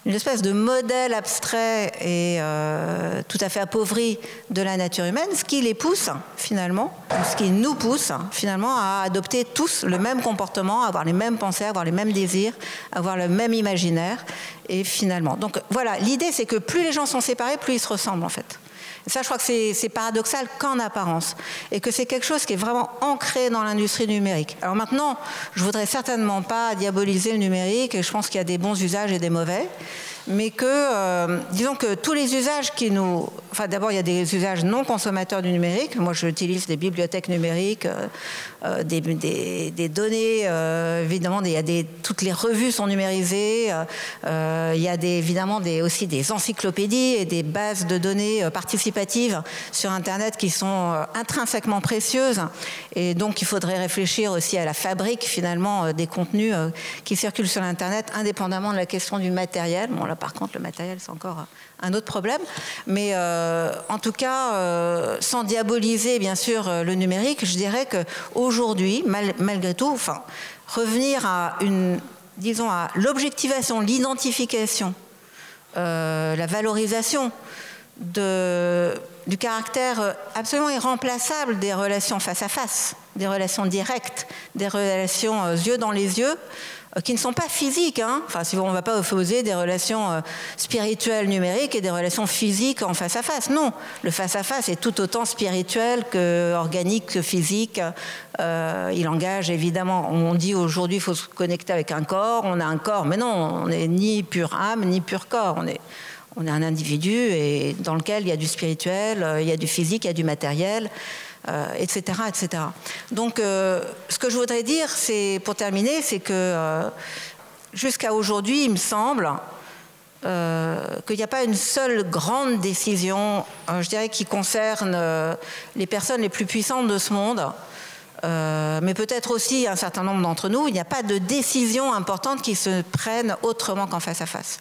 une espèce de modèle abstrait et euh, tout à fait appauvri de la nature humaine, ce qui les pousse finalement, ce qui nous pousse finalement à adopter tous le même comportement, à avoir les mêmes pensées, à avoir les mêmes désirs, à avoir le même imaginaire. Et finalement, donc voilà, l'idée c'est que plus les gens sont séparés, plus ils se ressemblent en fait. Ça, je crois que c'est paradoxal qu'en apparence, et que c'est quelque chose qui est vraiment ancré dans l'industrie numérique. Alors maintenant, je voudrais certainement pas diaboliser le numérique, et je pense qu'il y a des bons usages et des mauvais mais que, euh, disons que tous les usages qui nous... Enfin, d'abord, il y a des usages non consommateurs du numérique. Moi, j'utilise des bibliothèques numériques, euh, euh, des, données, évidemment, il y a des, toutes les revues sont numérisées. il y a évidemment aussi des encyclopédies et des bases de données participatives sur Internet qui sont intrinsèquement précieuses. Et donc, il faudrait réfléchir aussi à la fabrique, finalement, des contenus qui circulent sur Internet, indépendamment de la question du matériel. Bon, par contre, le matériel, c'est encore un autre problème. Mais euh, en tout cas, euh, sans diaboliser, bien sûr, euh, le numérique, je dirais qu'aujourd'hui, malgré tout, revenir à une, disons, à l'objectivation, l'identification, la valorisation du caractère absolument irremplaçable des relations face à face, des relations directes, des relations yeux dans les yeux, qui ne sont pas physiques. Hein. Enfin, on ne va pas opposer des relations euh, spirituelles numériques et des relations physiques en face à face. Non, le face à face est tout autant spirituel que organique, que physique. Euh, il engage évidemment. On dit aujourd'hui, il faut se connecter avec un corps. On a un corps, mais non, on n'est ni pure âme ni pur corps. On est on est un individu et dans lequel il y a du spirituel, il y a du physique, il y a du matériel etc., euh, etc. Donc, euh, ce que je voudrais dire, c'est, pour terminer, c'est que euh, jusqu'à aujourd'hui, il me semble qu'il n'y a pas une seule grande décision, je dirais, qui concerne les personnes les plus puissantes de ce monde. mais peut-être aussi un certain nombre d'entre nous, il n'y a pas de décision importante qui se prenne autrement qu'en face à face.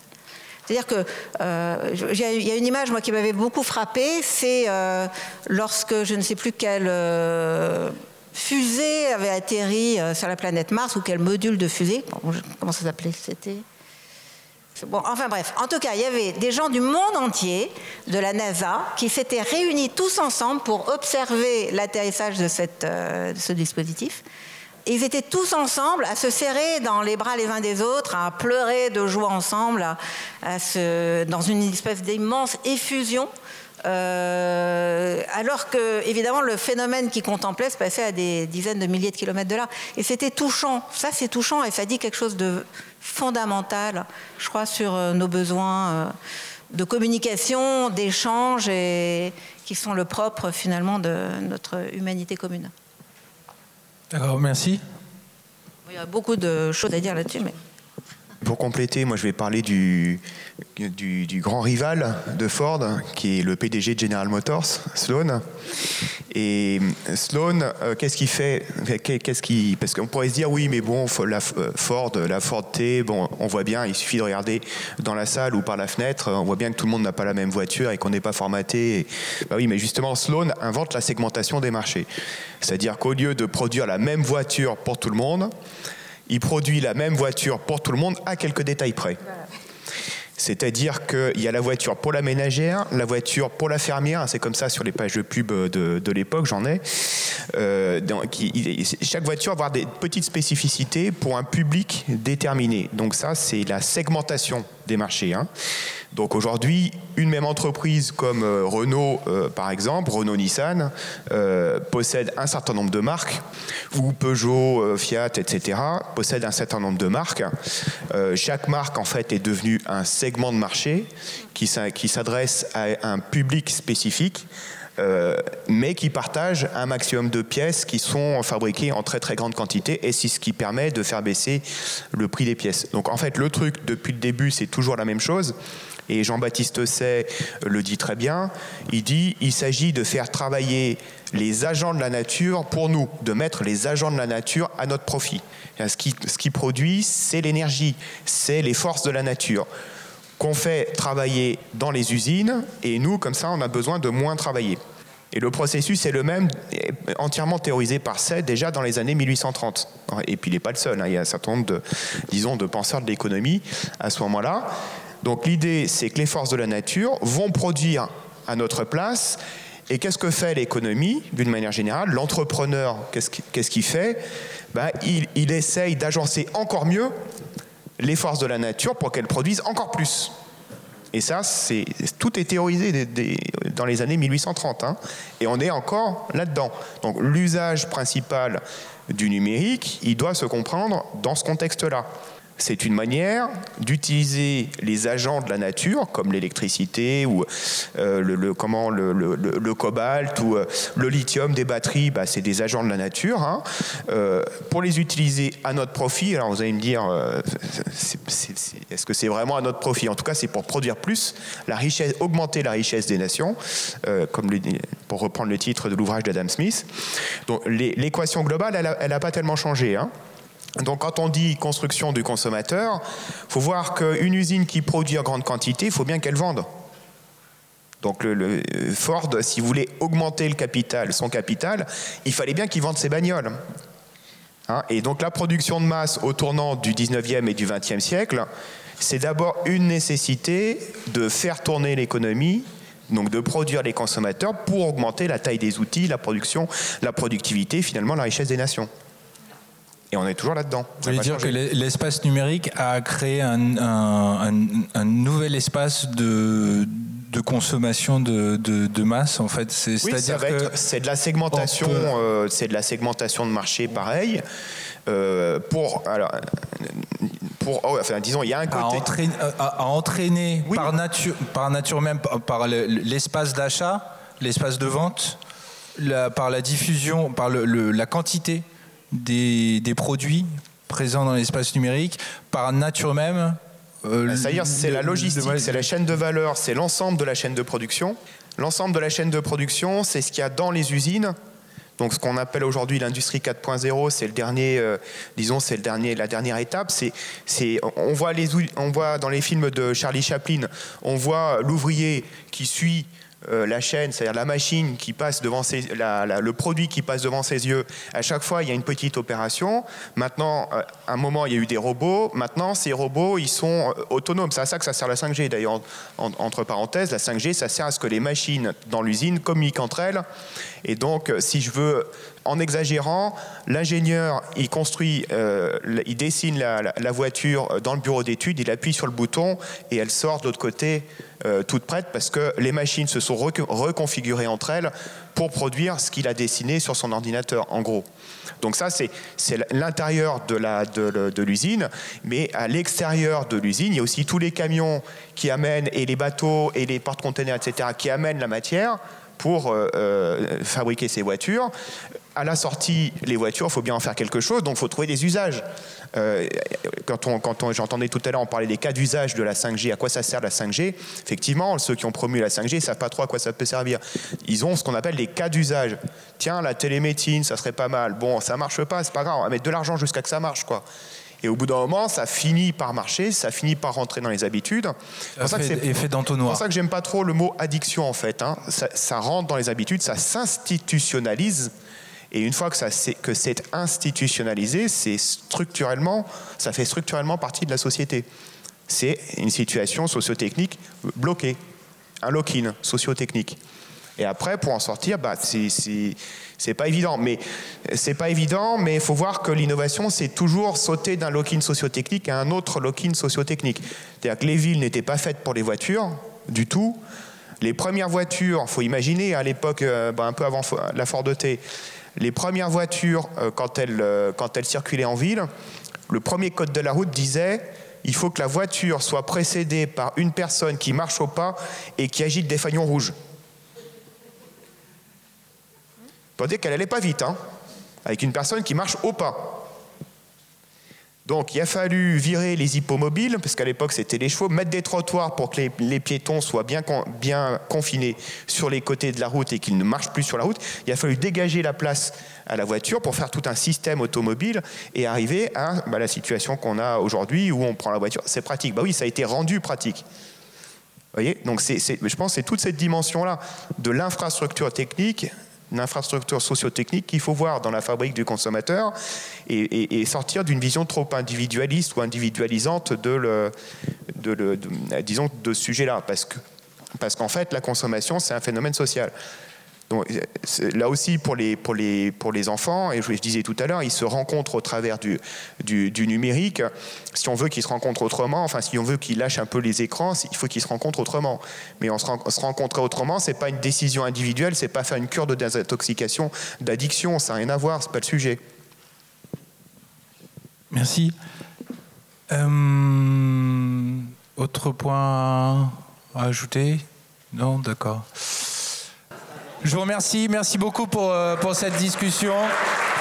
C'est-à-dire que euh, y a une image moi qui m'avait beaucoup frappée, c'est euh, lorsque je ne sais plus quelle euh, fusée avait atterri sur la planète Mars ou quel module de fusée. comment ça s'appelait C'était Bon, enfin bref, en tout cas, il y avait des gens du monde entier, de la NASA, qui s'étaient réunis tous ensemble pour observer l'atterrissage de ce dispositif ils étaient tous ensemble à se serrer dans les bras les uns des autres, à pleurer de joie ensemble, dans une espèce d'immense effusion. Euh, alors que, évidemment, le phénomène qu'ils contemplaient se passait à des dizaines de milliers de kilomètres de là. Et c'était touchant. Ça, c'est touchant et ça dit quelque chose de fondamental, je crois, sur euh, nos besoins euh, de communication, d'échange, et qui sont le propre, finalement, de notre humanité commune. D'accord, merci. Il y a beaucoup de choses à dire là-dessus, mais. Pour compléter, moi je vais parler du, du, grand rival de Ford, qui est le PDG de General Motors, Sloan. Et euh, Sloan, euh, qu'est-ce qu'il fait? Qu'est-ce qui, Parce qu'on pourrait se dire, oui, mais bon, la euh, Ford, la Ford T, bon, on voit bien, il suffit de regarder dans la salle ou par la fenêtre, on voit bien que tout le monde n'a pas la même voiture et qu'on n'est pas formaté. Bah oui, mais justement, Sloan invente la segmentation des marchés. C'est-à-dire qu'au lieu de produire la même voiture pour tout le monde, il produit la même voiture pour tout le monde à quelques détails près. C'est-à-dire qu'il y a la voiture pour la ménagère, la voiture pour la fermière, c'est comme ça sur les pages de pub de, l'époque, j'en ai. Euh, chaque voiture va avoir des petites spécificités pour un public déterminé. Donc ça, c'est la segmentation des marchés. Hein. Donc aujourd'hui, une même entreprise comme euh, Renault, euh, par exemple, Renault-Nissan, euh, possède un certain nombre de marques, ou Peugeot, Fiat, etc., possède un certain nombre de marques. chaque marque, en fait, est devenue un segment de marché qui s'adresse à un public spécifique. Mais qui partage un maximum de pièces qui sont fabriquées en très très grande quantité et c'est ce qui permet de faire baisser le prix des pièces. Donc en fait le truc depuis le début c'est toujours la même chose, et Jean-Baptiste Say le dit très bien, il dit il s'agit de faire travailler les agents de la nature pour nous, de mettre les agents de la nature à notre profit. Ce qui, ce qui produit, c'est l'énergie, c'est les forces de la nature qu'on fait travailler dans les usines, et nous, comme ça, on a besoin de moins travailler. Et le processus est le même, entièrement théorisé par Say déjà dans les années 1830. Et puis il n'est pas le seul, hein. il y a un certain nombre de, disons, de penseurs de l'économie à ce moment-là. Donc l'idée, c'est que les forces de la nature vont produire à notre place. Et qu'est-ce que fait l'économie, d'une manière générale? L'entrepreneur, qu'est-ce qu'il fait? Ben, il, essaye d'agencer encore mieux les forces de la nature pour qu'elles produisent encore plus. Et ça, c'est, tout est théorisé dans les années 1830. Hein. et on est encore là-dedans. Donc l'usage principal du numérique, il doit se comprendre dans ce contexte-là. C'est une manière d'utiliser les agents de la nature, comme l'électricité ou euh, le, comment, le, cobalt ou euh, le lithium des batteries, bah, c'est des agents de la nature, hein, euh, pour les utiliser à notre profit. Alors vous allez me dire, est-ce que c'est vraiment à notre profit? En tout cas, c'est pour produire plus, la richesse, augmenter la richesse des nations, comme pour reprendre le titre de l'ouvrage d'Adam Smith. Donc l'équation globale, elle n'a pas tellement changé. Hein. Donc quand on dit construction du consommateur, il faut voir qu'une usine qui produit en grande quantité, il faut bien qu'elle vende. Donc le, Ford, s'il voulait augmenter le capital, son capital, il fallait bien qu'il vende ses bagnoles. Hein, et donc la production de masse au tournant du 19e et du 20e siècle, c'est d'abord une nécessité de faire tourner l'économie, donc de produire les consommateurs pour augmenter la taille des outils, la production, la productivité, finalement la richesse des nations. Et on est toujours là-dedans. Vous voulez dire que l'espace numérique a créé un, nouvel espace de, de consommation de, de, masse en fait? C'est oui, dire que c'est de la segmentation euh, c'est de la segmentation de marché pareil. Euh, pour alors pour oh, enfin disons il y a un côté à entraîner, par nature par nature même par l'espace d'achat l'espace de vente par la diffusion par le, la quantité des, produits présents dans l'espace numérique par nature même euh, bah, C'est-à-dire c'est la logistique, c'est la chaîne de valeur, c'est l'ensemble de la chaîne de production. L'ensemble de la chaîne de production, c'est ce qu'il y a dans les usines. Donc ce qu'on appelle aujourd'hui l'industrie 4.0, c'est le dernier, euh, disons, c'est le dernier, la dernière étape. C'est, c'est, on voit les, on voit dans les films de Charlie Chaplin, on voit l'ouvrier qui suit euh, la chaîne, c'est-à-dire la machine qui passe devant ses, le produit qui passe devant ses yeux, à chaque fois il y a une petite opération. Maintenant, euh, à un moment il y a eu des robots. Maintenant, ces robots ils sont euh, autonomes. C'est à ça que ça sert la 5G. D'ailleurs, entre parenthèses, la 5G ça sert à ce que les machines dans l'usine communiquent entre elles. Et donc, si je veux en exagérant, l'ingénieur, il construit, il dessine la, voiture dans le bureau d'études, il appuie sur le bouton et elle sort de l'autre côté euh, toutes prêtes parce que les machines se sont reconfigurées entre elles pour produire ce qu'il a dessiné sur son ordinateur, en gros. Donc ça, c'est l'intérieur de l'usine, mais à l'extérieur de l'usine, il y a aussi tous les camions qui amènent, et les bateaux, et les porte-containers, etc., qui amènent la matière pour euh, euh, fabriquer ces voitures. À la sortie, les voitures, il faut bien en faire quelque chose, donc il faut trouver des usages. Euh, quand on, quand on, j'entendais tout à l'heure, on parlait des cas d'usage de la 5G, à quoi ça sert la 5G Effectivement, ceux qui ont promu la 5G ne savent pas trop à quoi ça peut servir. Ils ont ce qu'on appelle des cas d'usage. Tiens, la télémédecine, ça serait pas mal. Bon, ça marche pas, c'est pas grave, on va mettre de l'argent jusqu'à que ça marche, quoi. Et au bout d'un moment, ça finit par marcher, ça finit par rentrer dans les habitudes. C'est pour ça que effet d'entonnoir. C'est pour ça que j'aime pas trop le mot addiction en fait. Hein. Ça, ça, rentre dans les habitudes, ça s'institutionnalise. Et une fois que, ça, que c'est institutionnalisé, c'est structurellement, ça fait structurellement partie de la société. C'est une situation sociotechnique bloquée, un lock-in sociotechnique. Et après, pour en sortir, bah, c'est pas évident. Mais c'est pas évident, mais il faut voir que l'innovation, c'est toujours sauter d'un lock-in sociotechnique à un autre lock-in sociotechnique. C'est-à-dire que les villes n'étaient pas faites pour les voitures du tout. Les premières voitures, faut imaginer à l'époque, euh, bah, un peu avant la Ford T, les premières voitures, euh, quand, elles, euh, quand elles circulaient en ville, le premier code de la route disait il faut que la voiture soit précédée par une personne qui marche au pas et qui agite des fagnons rouges. Dire qu'elle n'allait pas vite, hein, avec une personne qui marche au pas. Donc il a fallu virer les hippomobiles, parce qu'à l'époque c'était les chevaux, mettre des trottoirs pour que les, piétons soient bien, bien, confinés sur les côtés de la route et qu'ils ne marchent plus sur la route. Il a fallu dégager la place à la voiture pour faire tout un système automobile et arriver à bah, la situation qu'on a aujourd'hui où on prend la voiture. C'est pratique. Bah oui, ça a été rendu pratique. Vous voyez? Donc je pense que c'est toute cette dimension-là de l'infrastructure technique une infrastructure sociotechnique qu'il faut voir dans la fabrique du consommateur et, sortir d'une vision trop individualiste ou individualisante de, le, disons, de ce sujet-là. Parce qu'en parce qu'en fait, la consommation, c'est un phénomène social. Là aussi, pour les, enfants, et je, je disais tout à l'heure, ils se rencontrent au travers du, numérique. Si on veut qu'ils se rencontrent autrement, enfin, si on veut qu'ils lâchent un peu les écrans, il faut qu'ils se rencontrent autrement. Mais se rencontrer autrement, c'est pas une décision individuelle, c'est pas faire une cure de désintoxication, d'addiction, ça n'a rien à voir, c'est pas le sujet. Merci. Euh, autre point à ajouter? Non, d'accord. Je vous remercie. Merci beaucoup pour, euh, pour cette discussion.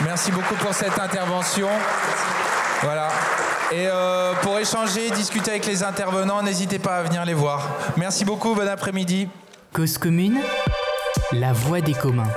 Merci beaucoup pour cette intervention. Voilà. Et euh, pour échanger, discuter avec les intervenants, n'hésitez pas à venir les voir. Merci beaucoup. Bon après-midi. Cause commune, la voix des communs.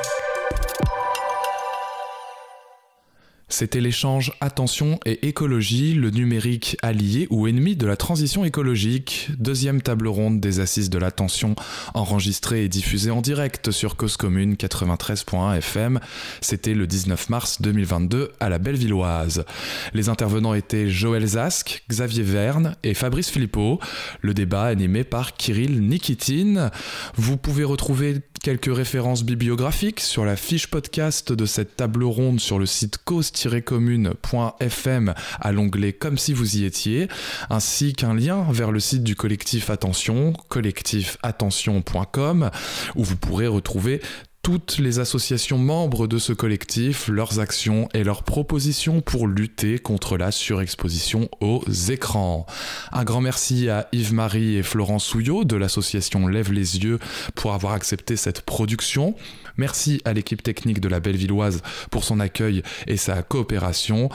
C'était l'échange Attention et écologie, le numérique allié ou ennemi de la transition écologique, deuxième table ronde des assises de l'attention, enregistrée et diffusée en direct sur Cause Commune 93.1 FM. C'était le 19 mars 2022 à la Bellevilloise. Les intervenants étaient Joël Zask, Xavier Verne et Fabrice Philippot. Le débat animé par Kirill Nikitin. Vous pouvez retrouver quelques références bibliographiques sur la fiche podcast de cette table ronde sur le site cause-commune.fm à l'onglet Comme si vous y étiez, ainsi qu'un lien vers le site du collectif Attention, collectifattention.com, où vous pourrez retrouver toutes les associations membres de ce collectif, leurs actions et leurs propositions pour lutter contre la surexposition aux écrans. Un grand merci à Yves-Marie et Florence Souillot de l'association Lève les yeux pour avoir accepté cette production. Merci à l'équipe technique de la Bellevilloise pour son accueil et sa coopération.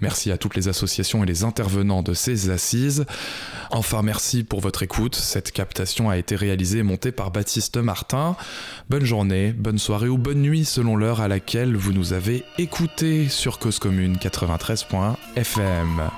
Merci à toutes les associations et les intervenants de ces assises. Enfin, merci pour votre écoute. Cette captation a été réalisée et montée par Baptiste Martin. Bonne journée, bonne soirée ou bonne nuit selon l'heure à laquelle vous nous avez écoutés sur Cause Commune 93.fm.